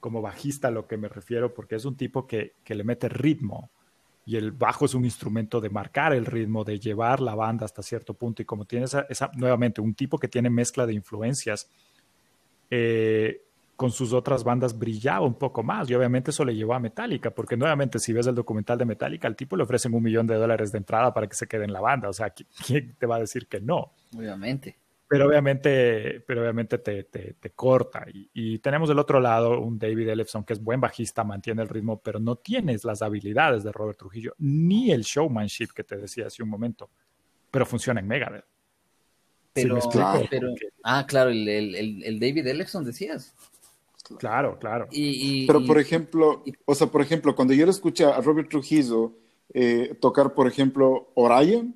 como bajista a lo que me refiero, porque es un tipo que, que le mete ritmo y el bajo es un instrumento de marcar el ritmo, de llevar la banda hasta cierto punto. Y como tiene esa, esa nuevamente, un tipo que tiene mezcla de influencias, eh, con sus otras bandas brillaba un poco más y obviamente eso le llevó a Metallica, porque nuevamente si ves el documental de Metallica, al tipo le ofrecen un millón de dólares de entrada para que se quede en la banda, o sea, ¿quién te va a decir que no? Obviamente. Pero obviamente, pero obviamente te, te, te corta. Y, y, tenemos del otro lado un David Ellefson que es buen bajista, mantiene el ritmo, pero no tienes las habilidades de Robert Trujillo, ni el showmanship que te decía hace un momento, pero funciona en Megadeth. Pero, ¿Sí claro, pero ah, claro, el, el, el David Ellefson decías. Claro, claro. Y, y, Pero, por ejemplo, y, o sea, por ejemplo, cuando yo le escuché a Robert Trujillo eh, tocar, por ejemplo, Orion,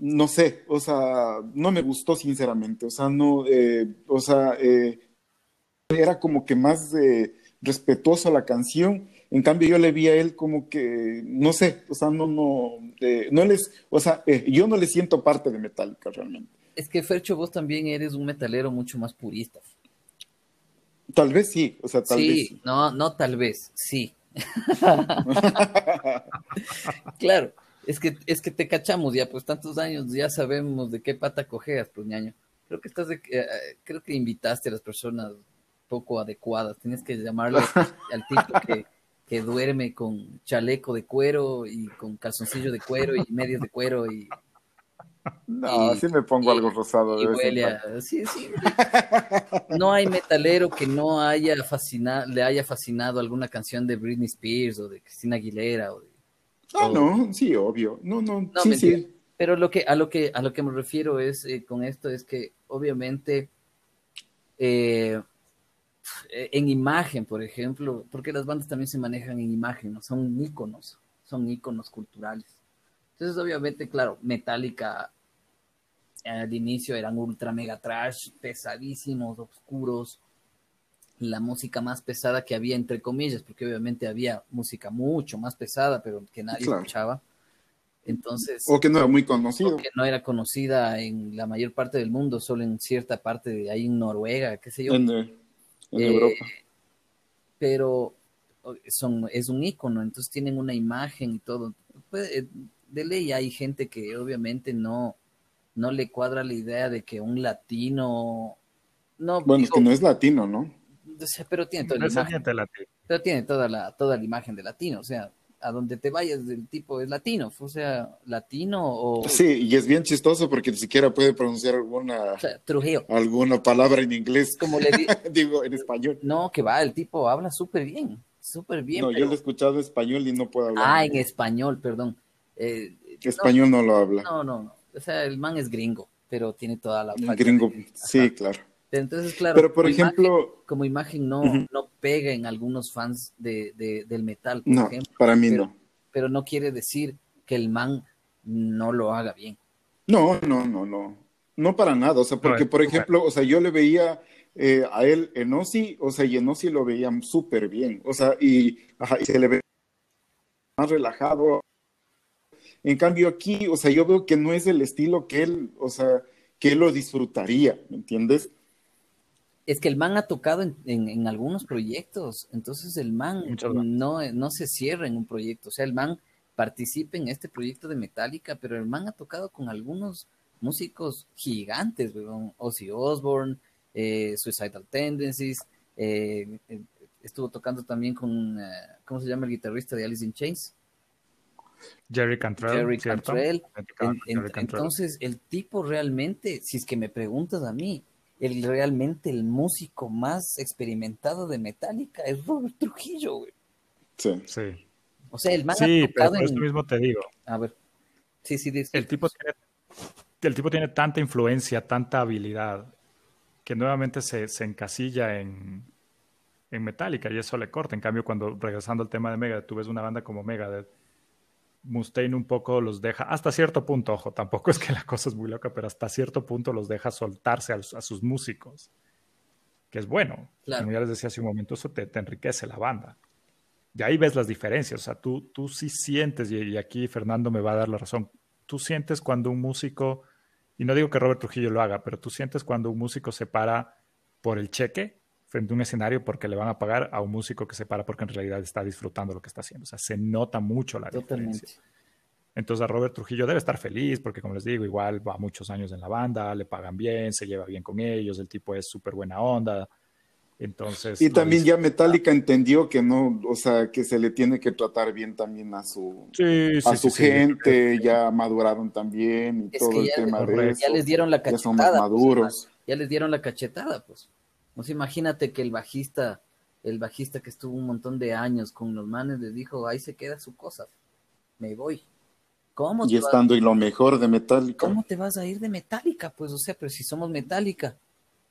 no sé, o sea, no me gustó sinceramente, o sea, no, eh, o sea, eh, era como que más respetuoso a la canción, en cambio yo le vi a él como que, no sé, o sea, no, no, no les, o sea, yo no le siento parte de Metallica realmente. Es que Fercho, vos también eres un metalero mucho más purista. Tal vez sí, o sea, tal sí, vez. Sí, no, no tal vez, sí. claro, es que, es que te cachamos ya, pues tantos años, ya sabemos de qué pata cojeas, pues ñaño. Creo que estás de, eh, creo que invitaste a las personas poco adecuadas. Tienes que llamarle al tipo que, que duerme con chaleco de cuero y con calzoncillo de cuero y medias de cuero y No, sí me pongo algo rosado. Y huele a... sí, sí. No hay metalero que no haya fascinado, le haya fascinado alguna canción de Britney Spears o de Cristina Aguilera o de... Ah, no, sí, obvio. No, no, sí, sí. Pero lo que, a, lo que, a lo que me refiero es eh, con esto es que obviamente eh, en imagen, por ejemplo, porque las bandas también se manejan en imagen, ¿no? son íconos, son íconos culturales. Entonces, obviamente, claro, Metallica al inicio eran ultra mega trash, pesadísimos, oscuros, la música más pesada que había, entre comillas, porque obviamente había música mucho más pesada, pero que nadie escuchaba. Entonces, o que no era muy conocido. que no era conocida en la mayor parte del mundo, solo en cierta parte de ahí en Noruega, qué sé yo. En, eh, Europa. Pero son, es un icono, entonces tienen una imagen y todo. Eh, de ley hay gente que obviamente no, no le cuadra la idea de que un latino. No, bueno, es que no es latino, ¿no? Pero tiene toda la imagen. Pero tiene toda la, toda la imagen de latino, o sea, a donde te vayas el tipo es latino, o sea, latino o... Sí, y es bien chistoso porque ni siquiera puede pronunciar alguna... Alguna palabra en inglés. Como le digo, en español. No, que va, el tipo habla súper bien, súper bien. No, yo lo he escuchado en español y no puedo hablar. Ah, en español, perdón. Eh, español no, lo habla. No, no, no. O sea, el man es gringo, pero tiene toda la... Gringo, sí, claro. Entonces, claro, pero por ejemplo, como imagen no, no pega en algunos fans de, del metal, por no, Para mí no. Pero no quiere decir que el man no lo haga bien. No, no, no, no. No para nada. O sea, porque, por ejemplo, o sea, yo le veía eh, a él en Ozzy, o sea, y en Ozzy lo veían súper bien. O sea, y, y se le ve más relajado. En cambio aquí, o sea, yo veo que no es el estilo que él, o sea, que él lo disfrutaría, ¿me entiendes? Es que el man ha tocado en, algunos proyectos, entonces el man no, no se cierra en un proyecto, o sea, el man participa en este proyecto de Metallica, pero el man ha tocado con algunos músicos gigantes, Ozzy Osbourne, eh, Suicidal Tendencies, eh, eh, estuvo tocando también con, ¿cómo se llama el guitarrista de Alice in Chains? Jerry Cantrell. Jerry Cantrell. Entonces, el tipo realmente, si es que me preguntas a mí, el realmente el músico más experimentado de Metallica es Robert Trujillo, güey. Sí. Sí. O sea, el más Sí, pero por eso mismo te digo. A ver. Sí, sí, dice. El tipo tiene, el tipo tiene tanta influencia, tanta habilidad, que nuevamente se, se encasilla en, en Metallica y eso le corta. En cambio, cuando regresando al tema de Megadeth, tú ves una banda como Megadeth, Mustaine un poco los deja, hasta cierto punto, ojo, tampoco es que la cosa es muy loca, pero hasta cierto punto los deja soltarse a, sus músicos, que es bueno. Como ya les decía hace un momento, eso te, enriquece la banda. Y ahí ves las diferencias, o sea, tú, tú sí sientes, y, aquí Fernando me va a dar la razón, tú sientes cuando un músico, y no digo que Robert Trujillo lo haga, pero tú sientes cuando un músico se para por el cheque frente a un escenario porque le van a pagar a un músico que se para porque en realidad está disfrutando lo que está haciendo. O sea, se nota mucho la diferencia. Entonces a Robert Trujillo debe estar feliz porque, como les digo, igual va muchos años en la banda, le pagan bien, se lleva bien con ellos, el tipo es súper buena onda. Entonces. Y también ya Metallica entendió que no, o sea, que se le tiene que tratar bien también a su, a su gente, ya maduraron también y todo el tema de eso. Ya les dieron la cachetada. Ya son pues, maduros. ya les dieron la cachetada, pues. Pues imagínate que el bajista, el bajista que estuvo un montón de años con los manes, les dijo, ahí se queda su cosa, me voy. ¿Cómo y estando en lo mejor de Metallica. ¿Cómo te vas a ir de Metallica? Pues, o sea, pero si somos Metallica,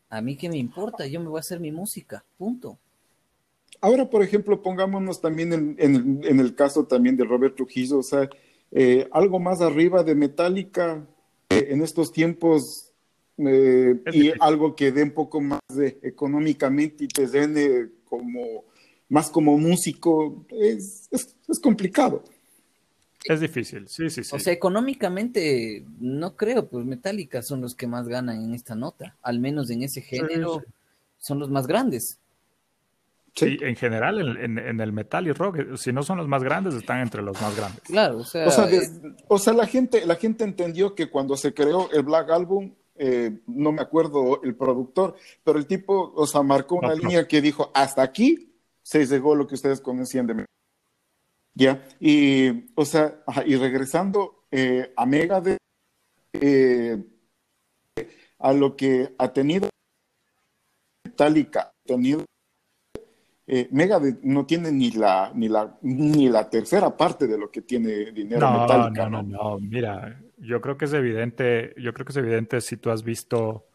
a mí qué me importa, yo me voy a hacer mi música, punto. Ahora, por ejemplo, pongámonos también en, el caso también de Robert Trujillo, o sea, eh, algo más arriba de Metallica eh, en estos tiempos eh, y algo que dé un poco más de económicamente y te den como más como músico es, es, complicado. Es difícil, sí, sí, sí. O sea, económicamente no creo, pues Metallica son los que más ganan en esta nota, al menos en ese género son los más grandes. Sí, en general en, el metal y rock, si no son los más grandes, están entre los más grandes. Claro, o sea, o sea, o sea la gente, la gente entendió que cuando se creó el Black Album, eh, no me acuerdo el productor, pero el tipo, o sea, marcó una línea que dijo, hasta aquí se llegó lo que ustedes conocían de Ya, y, o sea, y regresando eh, a Megadeth, eh, a lo que ha tenido Metallica, ha tenido eh, Megadeth no tiene ni la, ni la ni la tercera parte de lo que tiene dinero no, Metallica. No, no, no, mira, yo creo que es evidente, yo creo que es evidente si tú has visto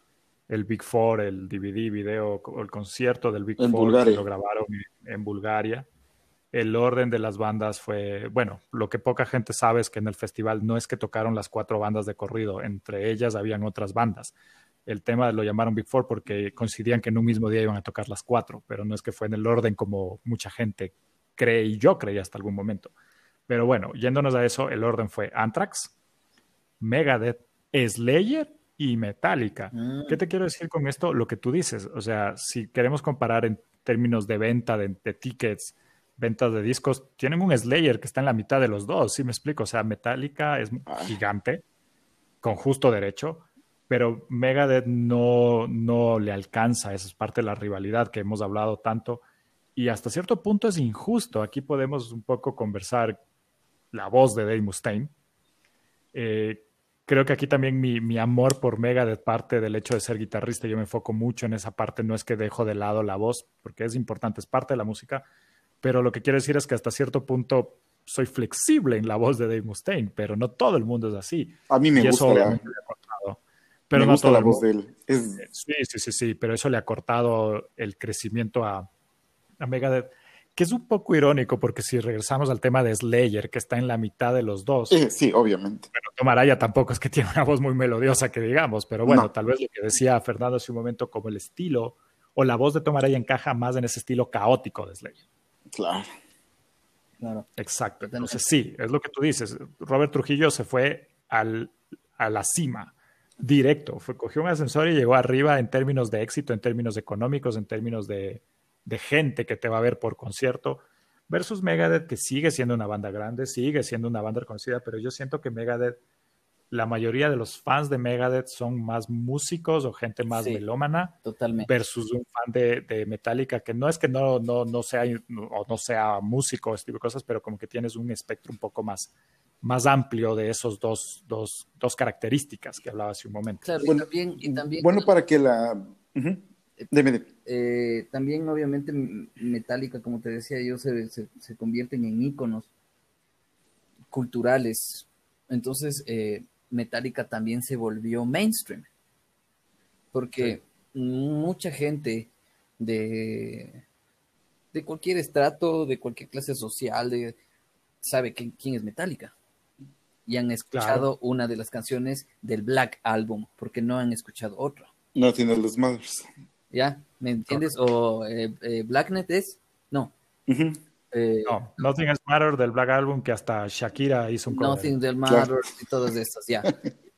el Big Four, el DVD, video, o el concierto del Big Four que lo grabaron en Bulgaria el orden de las bandas fue, bueno, lo que poca gente sabe es que en el festival no es que tocaron las cuatro bandas de corrido, entre ellas habían otras bandas. El tema lo llamaron Big Four porque coincidían que en un mismo día iban a tocar las cuatro, pero no es que fue en el orden como mucha gente cree y yo creía hasta algún momento. Pero bueno, yéndonos a eso, el orden fue Anthrax, Megadeth, Slayer y Metallica. Mm. ¿Qué te quiero decir con esto? Lo que tú dices, o sea, si queremos comparar en términos de venta de, de tickets, ventas de discos, tienen un Slayer que está en la mitad de los dos, ¿sí me explico? O sea, Metallica es ah. gigante, con justo derecho, pero Megadeth no, no le alcanza, esa es parte de la rivalidad que hemos hablado tanto, y hasta cierto punto es injusto. Aquí podemos un poco conversar la voz de Dave Mustaine. Eh, creo que aquí también mi, mi, amor por Megadeth parte del hecho de ser guitarrista, yo me enfoco mucho en esa parte, no es que dejo de lado la voz, porque es importante, es parte de la música, pero lo que quiero decir es que hasta cierto punto soy flexible en la voz de Dave Mustaine, pero no todo el mundo es así. A mí me gusta. Pero me gusta la voz de él. Sí, sí, sí, sí, pero eso le ha cortado el crecimiento a, a Megadeth, que es un poco irónico porque si regresamos al tema de Slayer, que está en la mitad de los dos. sí, obviamente. Bueno, Tomaraya tampoco es que tiene una voz muy melodiosa que digamos, pero bueno, tal vez lo que decía Fernando hace un momento como el estilo o la voz de Tomaraya encaja más en ese estilo caótico de Slayer. Claro. Claro. Exacto. Entonces, sí, es lo que tú dices. Robert Trujillo se fue al, a la cima, directo. Fue, cogió un ascensor y llegó arriba en términos de éxito, en términos económicos, en términos de, de gente que te va a ver por concierto. Versus Megadeth, que sigue siendo una banda grande, sigue siendo una banda reconocida, pero yo siento que Megadeth la mayoría de los fans de Megadeth son más músicos o gente más melómana totalmente. versus un fan de, Metallica que no es que no, no, no sea o no sea músico, este tipo de cosas, pero como que tienes un espectro un poco más, más amplio de esos dos, dos, dos características que hablaba hace un momento. bueno, y también, bueno, para que la... Eh, también obviamente Metallica, como te decía yo, se, se, se convierten en íconos culturales. Entonces, eh, Metallica también se volvió mainstream. Porque mucha gente de, de cualquier estrato, de cualquier clase social, de, sabe quién es Metallica. Y han escuchado una de las canciones del Black Album, porque no han escuchado otra. No tiene los Mothers. ¿Ya? ¿Me entiendes? O eh, eh, Blacknet es. No. Eh, no, Nothing Else Matter del Black Album que hasta Shakira hizo un cover. Nothing Else Matter y todas estas, ya.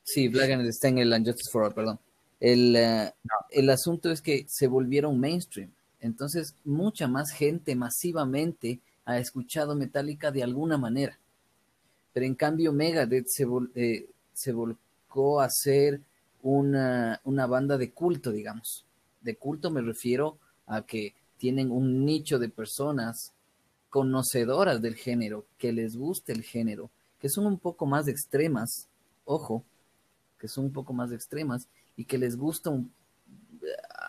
Sí, Black and está en el Unjustice for All, perdón. El, eh, el asunto es que se volvieron mainstream. Entonces, mucha más gente masivamente ha escuchado Metallica de alguna manera. Pero en cambio, Megadeth se, eh, se volcó a ser una, banda de culto, digamos. De culto me refiero a que tienen un nicho de personas conocedoras del género, que les guste el género, que son un poco más extremas, ojo, que son un poco más extremas y que les gusta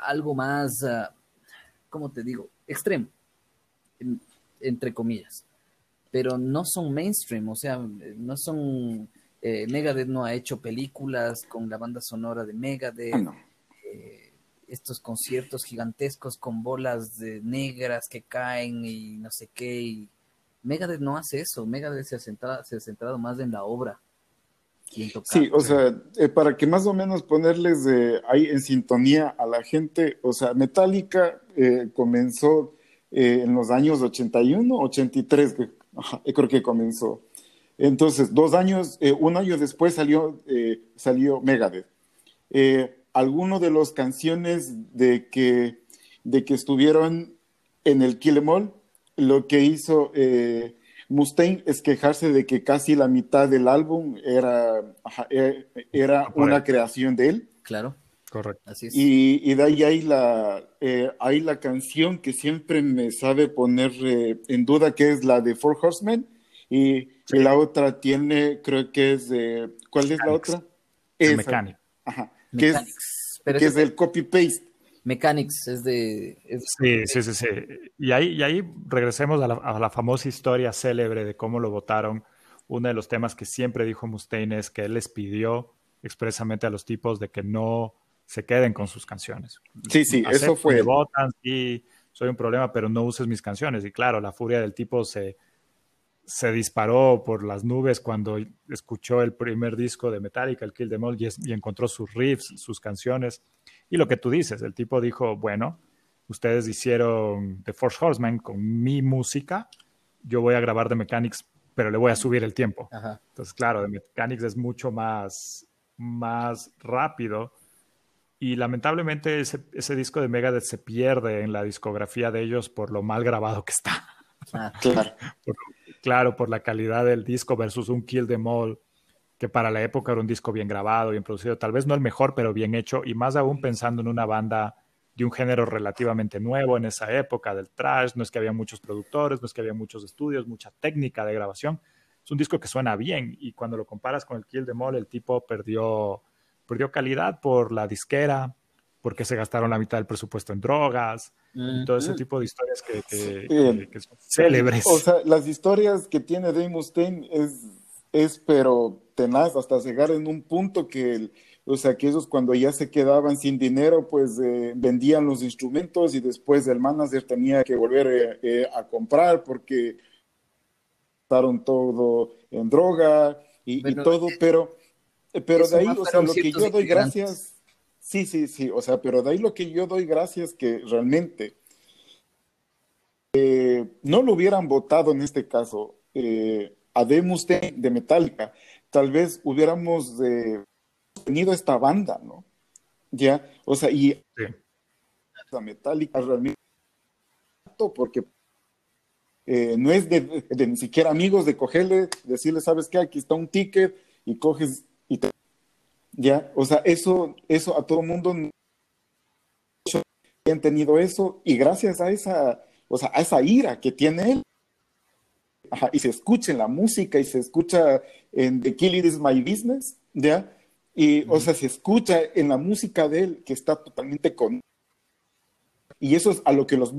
algo más, uh, ¿cómo te digo? Extremo, entre comillas. Pero no son mainstream, o sea, no son... Eh, Megadeth no ha hecho películas con la banda sonora de Megadeth. Ah, eh, estos conciertos gigantescos con bolas de negras que caen y no sé qué. Y Megadeth no hace eso. Megadeth se ha centrado, se ha centrado más en la obra. sí, o sea, eh, para que más o menos ponerles ahí en sintonía a la gente, o sea, Metallica eh, comenzó eh, en los años 81, 83, creo que comenzó. Entonces, dos años, un año después salió, salió Megadeth algunos de las canciones de que, de que estuvieron en el Kill Em All, lo que hizo eh, Mustaine es quejarse de que casi la mitad del álbum era, e, era una creación de él. Claro. Correcto. Así es. Y, de ahí hay la, eh, hay la canción que siempre me sabe poner eh, en duda, que es la de Four Horsemen. Y, la otra tiene, creo que es, ¿cuál es la otra? Es Mechanic. Ajá. Que es, que es el copy-paste. Mechanics es de... sí, sí, sí, sí. Y ahí, y ahí regresemos a la, a la, famosa historia célebre de cómo lo votaron. Uno de los temas que siempre dijo Mustaine es que él les pidió expresamente a los tipos de que no se queden con sus canciones. Sí, sí, eso fue. votan, sí, soy un problema, pero no uses mis canciones. Y claro, la furia del tipo se, se disparó por las nubes cuando escuchó el primer disco de Metallica, el Kill Them All, y, encontró sus riffs, sus canciones. Y lo que tú dices, el tipo dijo, bueno, ustedes hicieron The Force Horseman con mi música, yo voy a grabar The Mechanics, pero le voy a subir el tiempo. Entonces, claro, The Mechanics es mucho más, más rápido. Y lamentablemente ese, ese disco de Megadeth se pierde en la discografía de ellos por lo mal grabado que está. Ah, claro. claro, por la calidad del disco versus un Kill the All, que para la época era un disco bien grabado, bien producido, tal vez no el mejor, pero bien hecho, y más aún pensando en una banda de un género relativamente nuevo en esa época del trash, no es que había muchos productores, no es que había muchos estudios, mucha técnica de grabación, es un disco que suena bien y cuando lo comparas con el Kill the All, el tipo perdió, perdió calidad por la disquera, porque se gastaron la mitad del presupuesto en drogas, todo ese tipo de historias que, son célebres. O sea, las historias que tiene Dave Mustaine es, es pero tenaz hasta llegar en un punto que, o sea, que ellos cuando ya se quedaban sin dinero, pues eh, vendían los instrumentos y después el manager tenía que volver eh, eh, a comprar porque gastaron todo en droga y, todo, pero, pero de ahí, o sea, lo que yo doy gracias Sí, sí, sí, o sea, pero de ahí lo que yo doy gracias que realmente eh, no lo hubieran votado en este caso eh, a Demus de Metallica, tal vez hubiéramos eh, tenido esta banda, ¿no? Ya, o sea, y la Metallica realmente porque no es de, de, ni siquiera amigos de cogerle, decirle, ¿sabes qué? Aquí está un ticket y coges y ya, o sea, eso, eso a todo mundo han tenido eso y gracias a esa, o sea, a esa ira que tiene él, y se escucha en la música y se escucha en The Kill It Is My Business, ¿ya? Y, o sea, se escucha en la música de él que está totalmente con... Y eso es a lo que los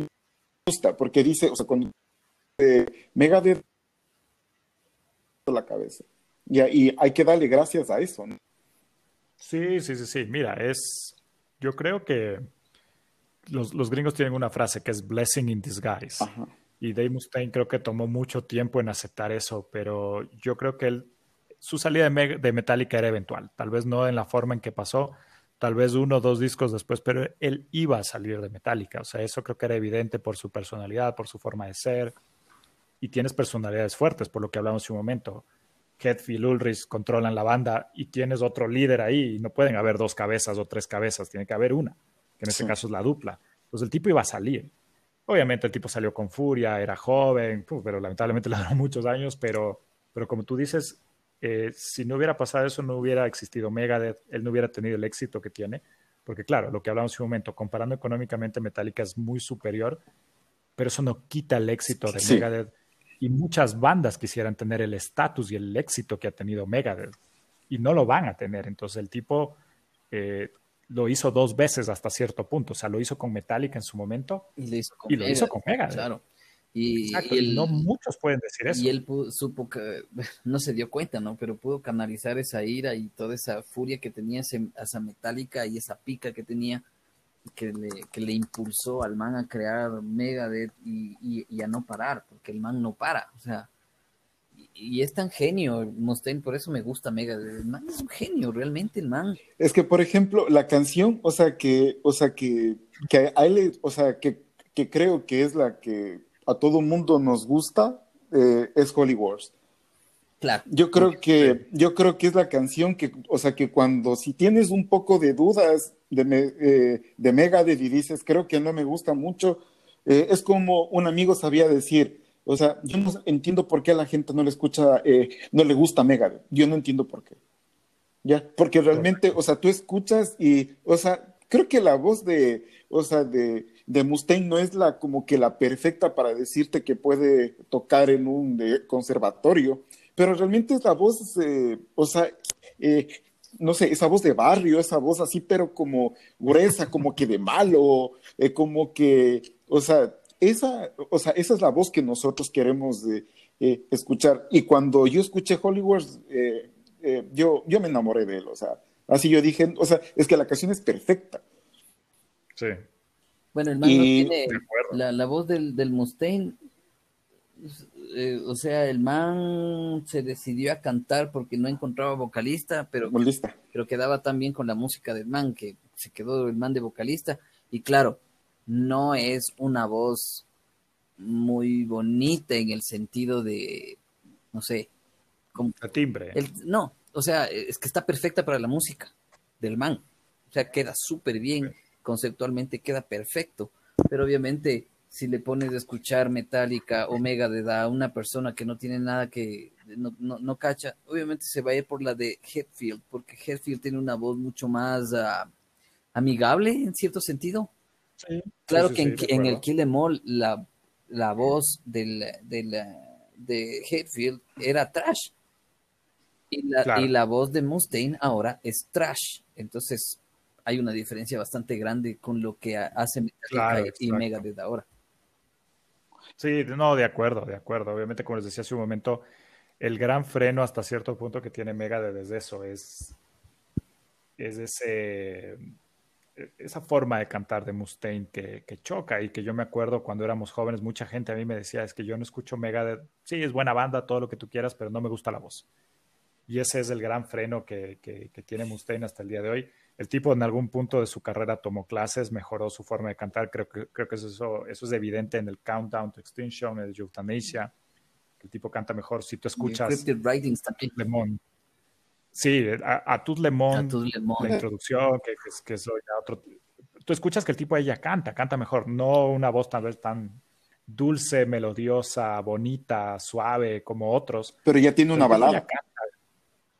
gusta, porque dice, o sea, cuando eh, Megadeth la cabeza, ¿ya? Y hay que darle gracias a eso, ¿no? Sí, sí, sí, sí. Mira, es. Yo creo que los, los gringos tienen una frase que es blessing in disguise. Y Dave Mustaine creo que tomó mucho tiempo en aceptar eso, pero yo creo que él, su salida de, de Metallica era eventual. Tal vez no en la forma en que pasó, tal vez uno o dos discos después, pero él iba a salir de Metallica. O sea, eso creo que era evidente por su personalidad, por su forma de ser. Y tienes personalidades fuertes, por lo que hablamos hace un momento. Hetfield, Ulrich controlan la banda y tienes otro líder ahí y no pueden haber dos cabezas o tres cabezas, tiene que haber una, que en este caso es la dupla. Entonces el tipo iba a salir. Obviamente el tipo salió con furia, era joven, pero lamentablemente le duró muchos años, pero, pero como tú dices, eh, si no hubiera pasado eso, no hubiera existido Megadeth, él no hubiera tenido el éxito que tiene, porque claro, lo que hablamos en un momento, comparando económicamente, Metallica es muy superior, pero eso no quita el éxito de Megadeth y muchas bandas quisieran tener el estatus y el éxito que ha tenido Megadeth y no lo van a tener. Entonces el tipo eh, lo hizo dos veces hasta cierto punto. O sea, lo hizo con Metallica en su momento y, lo hizo con Megadeth. Claro. Y, no muchos pueden decir eso. Y él supo que, no se dio cuenta, ¿no? Pero pudo canalizar esa ira y toda esa furia que tenía esa Metallica y esa pica que tenía que le, que le impulsó al man a crear Megadeth y, y, a no parar, porque el man no para, o sea, y, es tan genio Mustaine, por eso me gusta Megadeth, el man es un genio, realmente el man. Es que, por ejemplo, la canción, o sea, que, o sea, que, que a él, o sea, que, que creo que es la que a todo mundo nos gusta, eh, es Holy Wars. Claro. Yo creo que, yo creo que es la canción que, o sea, que cuando si tienes un poco de dudas de, eh, de Megadeth y dices, creo que no me gusta mucho, eh, es como un amigo sabía decir, o sea, yo no entiendo por qué a la gente no le escucha, eh, no le gusta Megadeth, yo no entiendo por qué. Ya, porque realmente, o sea, tú escuchas y, o sea, creo que la voz de, o sea, de, de Mustaine no es la como que la perfecta para decirte que puede tocar en un conservatorio, pero realmente es la voz, eh, o sea, eh, no sé, esa voz de barrio, esa voz así, pero como gruesa, como que de malo, eh, como que, o sea, esa, o sea, esa es la voz que nosotros queremos eh, escuchar. Y cuando yo escuché Hollywood, eh, yo, yo me enamoré de él, o sea, así yo dije, o sea, es que la canción es perfecta. Sí. Bueno, el man no tiene la, la, voz del, del Mustaine eh, o sea, el man se decidió a cantar porque no encontraba vocalista, pero, pero quedaba tan bien con la música del man que se quedó el man de vocalista. Y claro, no es una voz muy bonita en el sentido de, no sé, como... timbre. no, o sea, es que está perfecta para la música del man. O sea, queda súper bien, conceptualmente queda perfecto, pero obviamente si le pones a escuchar Metallica o Megadeth a una persona que no tiene nada que no, no, cacha, obviamente se va a ir por la de Hetfield, porque Hetfield tiene una voz mucho más uh, amigable en cierto sentido. claro que en, el Kill Em All la, la voz del, del, de Hetfield era trash. Y la, y la voz de Mustaine ahora es trash. Entonces hay una diferencia bastante grande con lo que hace Metallica y Megadeth ahora. Sí, no, de acuerdo, de acuerdo. Obviamente, como les decía hace un momento, el gran freno hasta cierto punto que tiene Mega desde eso es, es ese, esa forma de cantar de Mustaine que, choca y que yo me acuerdo cuando éramos jóvenes, mucha gente a mí me decía, es que yo no escucho Mega sí, es buena banda, todo lo que tú quieras, pero no me gusta la voz. Y ese es el gran freno que, que, que tiene Mustaine hasta el día de hoy el tipo en algún punto de su carrera tomó clases, mejoró su forma de cantar. Creo que, creo que eso, eso es evidente en el Countdown to Extinction, el Euthanasia. El tipo canta mejor. Si tú escuchas. Lemon. Sí, a, a Tut Lemon, la introducción, que, que, es otro. Tú escuchas que el tipo ella canta, canta mejor. No una voz tal vez tan dulce, melodiosa, bonita, suave como otros. Pero ya tiene una balada.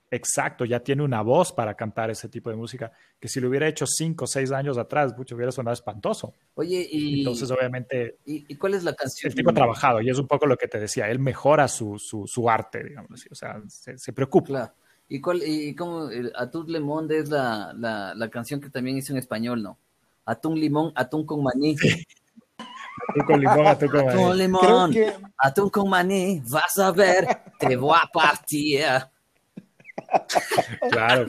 Exacto, ya tiene una voz para cantar ese tipo de música, que si lo hubiera hecho cinco o seis años atrás, mucho hubiera sonado espantoso. Oye, y... Entonces, obviamente... ¿Y, cuál es la canción? El tipo ha trabajado, y es un poco lo que te decía, él mejora su, su, arte, digamos así, o sea, se, preocupa. Claro. ¿Y, cuál, y cómo, Atún Limón es la, la, canción que también hizo en español, ¿no? Atún Limón, Atún con maní. Atún con limón, atún con maní. Atún limón, atún con maní, vas a ver, te voy a partir. Claro.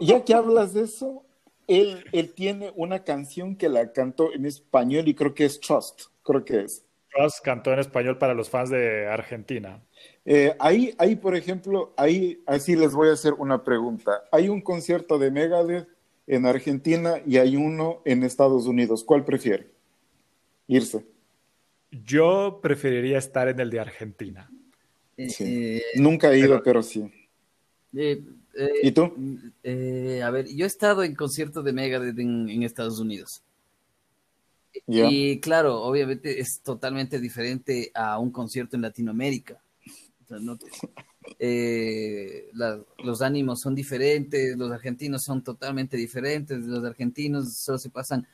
Ya que hablas de eso, él, él tiene una canción que la cantó en español y creo que es Trust, creo que es. Trust cantó en español para los fans de Argentina. Eh, ahí, ahí, por ejemplo, ahí, así les voy a hacer una pregunta. Hay un concierto de Megadeth en Argentina y hay uno en Estados Unidos. ¿Cuál prefiere? Irse. Yo preferiría estar en el de Argentina. Eh, Nunca he ido, pero, sí. Eh, eh, ¿Y tú? a ver, yo he estado en conciertos de Megadeth en, Estados Unidos. Y claro, obviamente es totalmente diferente a un concierto en Latinoamérica. los ánimos son diferentes, los argentinos son totalmente diferentes, los argentinos solo se pasan eh,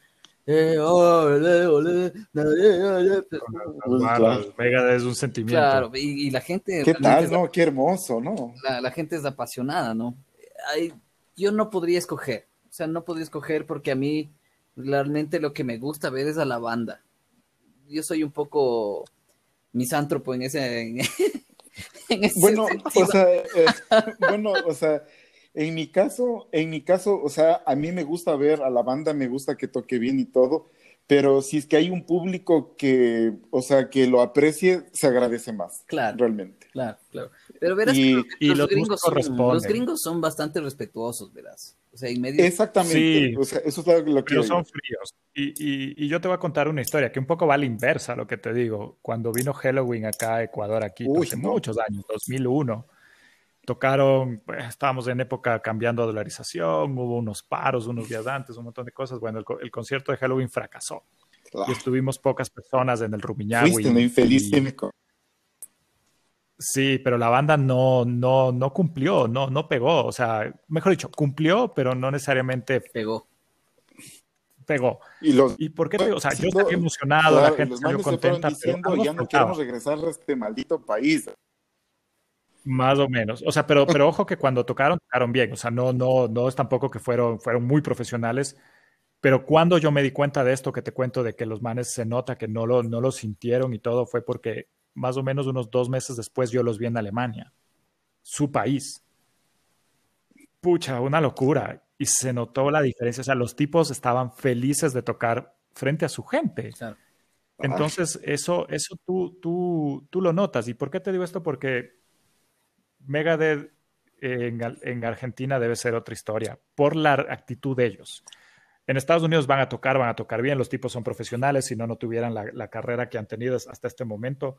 Mega es un sentimiento. Claro, y, la gente. ¿Qué tal, no? Qué hermoso, ¿no? La, gente es apasionada, ¿no? yo no podría escoger. O sea, no podría escoger porque a mí realmente lo que me gusta ver es a la banda. Yo soy un poco misántropo en ese. En, ese bueno, o sea, eh, bueno, o sea en mi caso, en mi caso, o sea, a mí me gusta ver a la banda, me gusta que toque bien y todo, pero si es que hay un público que, o sea, que lo aprecie, se agradece más. Claro. Realmente. Claro, claro. Pero verás que los, gringos son, los, gringos son, bastante respetuosos, verás. O sea, Exactamente. O sea, eso es lo que. Pero son fríos. Y, y, y, yo te voy a contar una historia que un poco va a la inversa, lo que te digo. Cuando vino Halloween acá a Ecuador, aquí, hace muchos años, 2001 tocaron, pues, estábamos en época cambiando dolarización, hubo unos paros unos días antes, un montón de cosas. Bueno, el, concierto de Halloween fracasó. Y estuvimos pocas personas en el Rumiñahui. Fuiste un infeliz Sí, pero la banda no, no, no cumplió, no, no pegó. O sea, mejor dicho, cumplió, pero no necesariamente pegó. Pegó. ¿Y, los, ¿Y por qué te digo? O sea, yo estoy emocionado, la gente salió contenta. Diciendo, ya no queremos regresar a este maldito país Más o menos. O sea, pero, pero ojo que cuando tocaron, tocaron bien. O sea, no, no, no es tampoco que fueron, fueron muy profesionales. Pero cuando yo me di cuenta de esto que te cuento, de que los manes se nota que no lo, no lo sintieron y todo, fue porque más o menos unos dos meses después yo los vi en Alemania, su país. Pucha, una locura. Y se notó la diferencia. O sea, los tipos estaban felices de tocar frente a su gente. Entonces, eso, eso tú, tú, tú lo notas. ¿Y por qué te digo esto? Porque Megadeth en, en Argentina debe ser otra historia, por la actitud de ellos. En Estados Unidos van a tocar, van a tocar bien, los tipos son profesionales, si no, no tuvieran la, la, carrera que han tenido hasta este momento,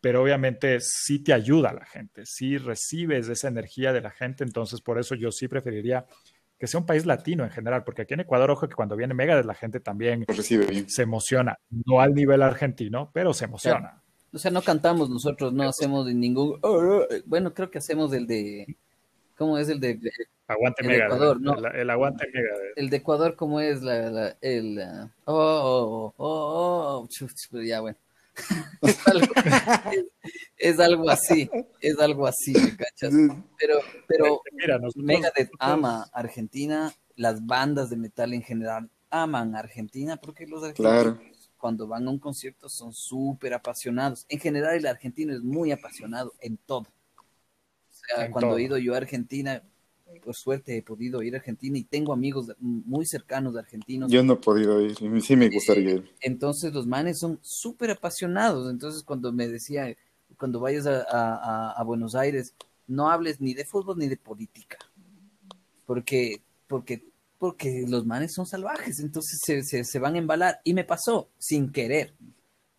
pero obviamente sí te ayuda la gente, sí recibes esa energía de la gente, entonces por eso yo sí preferiría que sea un país latino en general, porque aquí en Ecuador, ojo que cuando viene Mega, la gente también se emociona, no al nivel argentino, pero se emociona. O sea, no cantamos nosotros, no hacemos ningún... Bueno, creo que hacemos el de... ¿Cómo es el de... Aguante Mega. Ecuador, no. El, aguante Mega. El de Ecuador, ¿cómo es la, el... oh, oh, oh, oh, oh ya bueno. es, algo, es, algo, así, es algo así, ¿me cachas? Pero, pero Mira, Megadeth ama Argentina, las bandas de metal en general aman Argentina porque los argentinos cuando van a un concierto son súper apasionados. En general el argentino es muy apasionado en todo. O sea, cuando he ido yo a Argentina, por suerte he podido ir a Argentina y tengo amigos muy cercanos de argentinos. Yo no he podido ir, sí me gustaría ir. Entonces los manes son súper apasionados. Entonces cuando me decía, cuando vayas a, a, Buenos Aires, no hables ni de fútbol ni de política. Porque, porque, porque los manes son salvajes, entonces se, se, se van a embalar. Y me pasó sin querer.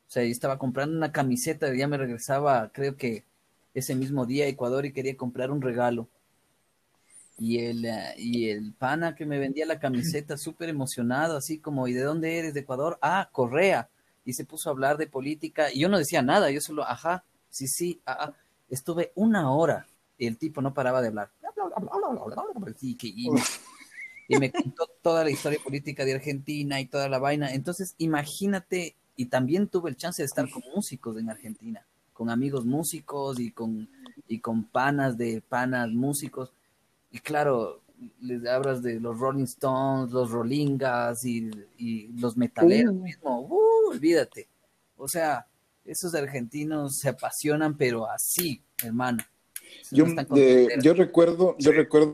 O sea, yo estaba comprando una camiseta, ya me regresaba, creo que ese mismo día a Ecuador y quería comprar un regalo y el, eh, y el pana que me vendía la camiseta súper emocionado, así como, ¿y de dónde eres? ¿De Ecuador? Ah, Correa. Y se puso a hablar de política y yo no decía nada, yo solo, ajá, sí, sí, ah, ah". estuve una hora y el tipo no paraba de hablar. Y me contó toda la historia política de Argentina y toda la vaina. Entonces, imagínate, y también tuve el chance de estar con músicos en Argentina, con amigos músicos y con, y con panas de panas músicos y claro, les hablas de los Rolling Stones, los Rollingas y, los metaleros mismo, uh, olvídate. O sea, esos argentinos se apasionan, pero así, hermano. Yo, eh, yo recuerdo, yo recuerdo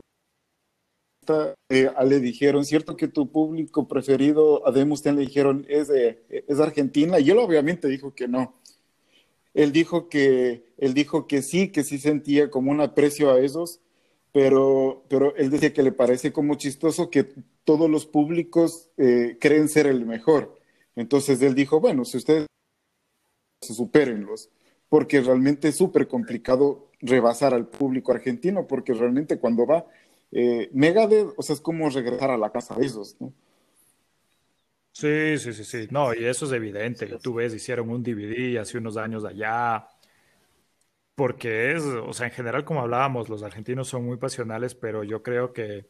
eh, le dijeron, cierto que tu público preferido, a Demusten le dijeron, es, es Argentina, y él obviamente dijo que no. Él dijo que, él dijo que sí, que sí sentía como un aprecio a esos, pero, pero él decía que le parece como chistoso que todos los públicos eh, creen ser el mejor. Entonces él dijo, bueno, si ustedes supérenlos, porque realmente es súper complicado rebasar al público argentino, porque realmente cuando va eh, Megadeth, o sea, es como regresar a la casa de esos, ¿no? Sí, sí, sí, sí. No, y eso es evidente. Tú ves, hicieron un DVD hace unos años allá porque es, o sea, en general, como hablábamos, los argentinos son muy pasionales, pero yo creo que,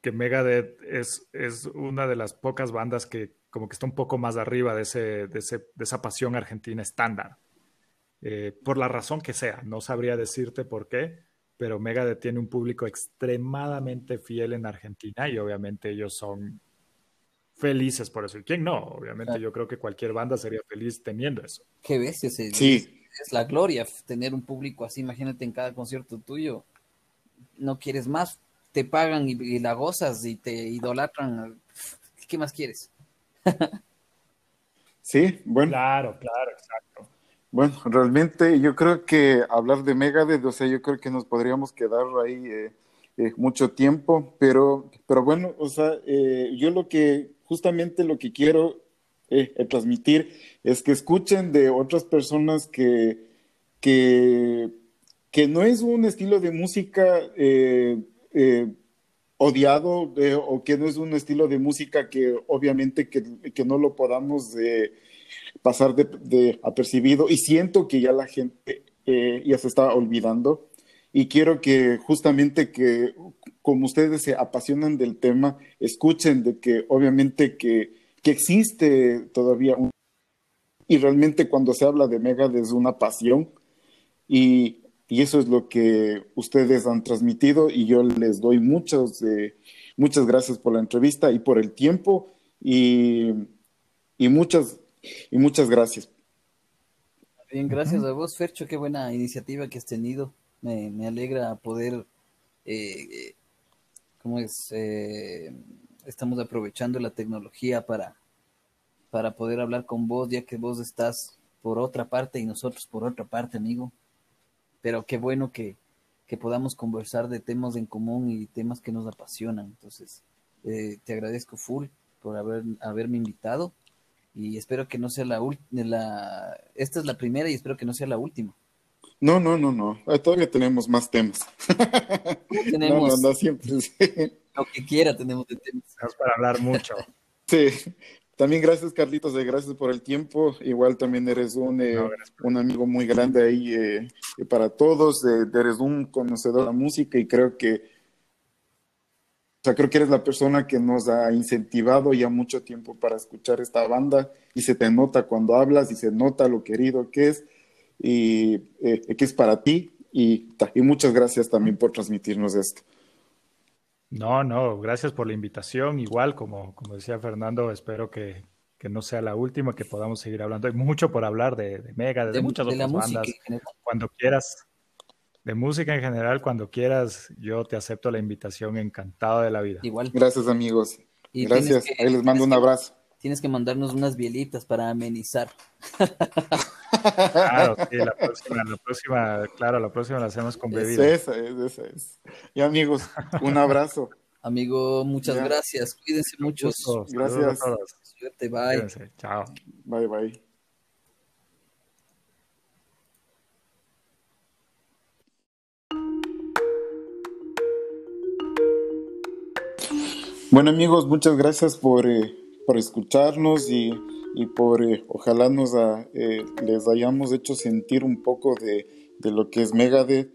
que Megadeth es, es una de las pocas bandas que como que está un poco más arriba de, ese, de, ese, de esa pasión argentina estándar. Eh, por la razón que sea, no sabría decirte por qué, pero Megadeth tiene un público extremadamente fiel en Argentina y obviamente ellos son felices por eso. ¿Y quién no? Obviamente yo creo que cualquier banda sería feliz teniendo eso. Qué ves ese. Sí es la gloria tener un público así, imagínate en cada concierto tuyo, no quieres más, te pagan y, la gozas y te idolatran, ¿qué más quieres? sí, bueno. Claro, claro, exacto. Bueno, realmente yo creo que hablar de Megadeth, o sea, yo creo que nos podríamos quedar ahí eh, eh, mucho tiempo, pero, pero bueno, o sea, eh, yo lo que, justamente lo que quiero eh, transmitir es que escuchen de otras personas que, que, que no es un estilo de música eh, eh, odiado o que no es un estilo de música que obviamente que, que no lo podamos pasar de, apercibido y siento que ya la gente ya se está olvidando. Y quiero que justamente que como ustedes se apasionan del tema, escuchen de que obviamente que que existe todavía y realmente cuando se habla de Megadeth es una pasión. Y, y eso es lo que ustedes han transmitido y yo les doy muchos, eh, muchas gracias por la entrevista y por el tiempo y, y muchas, y muchas gracias. Bien, gracias a vos, Fercho, qué buena iniciativa que has tenido. Me, me alegra poder, eh, ¿cómo es? Eh, estamos aprovechando la tecnología para, para poder hablar con vos, ya que vos estás por otra parte y nosotros por otra parte, amigo. Pero qué bueno que, que podamos conversar de temas en común y temas que nos apasionan. Entonces, eh, te agradezco full por haber, haberme invitado y espero que no sea la última. Esta es la primera y espero que no sea la última. No, no, no, no. Todavía tenemos más temas. Tenemos No, no, no, siempre. sí. lo que quiera, tenemos de temas. Es para hablar mucho. Sí. También gracias, Carlitos, eh, gracias por el tiempo. Igual también eres un, eh, No, un amigo muy grande ahí eh, para todos. eh, eres un conocedor de la música y creo que, o sea, creo que eres la persona que nos ha incentivado ya mucho tiempo para escuchar esta banda y se te nota cuando hablas y se nota lo querido que es y eh, que es para ti y, y muchas gracias también por transmitirnos esto. No, no, gracias por la invitación. Igual, como, como decía Fernando, espero que, que no sea la última, que podamos seguir hablando. Hay mucho por hablar de, de Mega, de, De, muchas de otras bandas. Cuando quieras, de música en general, cuando quieras, yo te acepto la invitación, encantado de la vida. Igual. Gracias, amigos. Y Gracias. que- Ahí les mando un que- abrazo. Tienes que mandarnos unas bielitas para amenizar. Claro, sí, la próxima, la próxima, claro, la próxima la hacemos con bebida. Esa es, esa es. Y amigos, un abrazo. Amigo, muchas Ya. gracias. Cuídense mucho. Saludos Gracias. a todos. Suerte, bye. Cuídense, Chao. Bye, bye. Bueno amigos, muchas gracias por, eh, por escucharnos y, y por eh, ojalá nos a- eh, les hayamos hecho sentir un poco de, de lo que es Megadeth.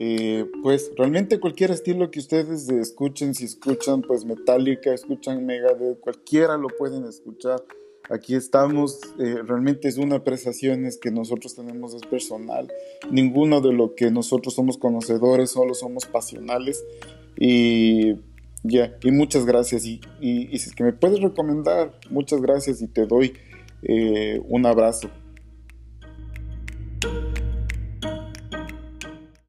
Eh, pues realmente cualquier estilo que ustedes escuchen, si escuchan pues Metallica, escuchan Megadeth, cualquiera lo pueden escuchar. Aquí estamos, eh, realmente es una apreciación es que nosotros tenemos es personal. Ninguno de lo que nosotros somos conocedores, solo somos pasionales. Y ya, y muchas gracias. Y, y, si es que me puedes recomendar, muchas gracias y te doy eh, un abrazo.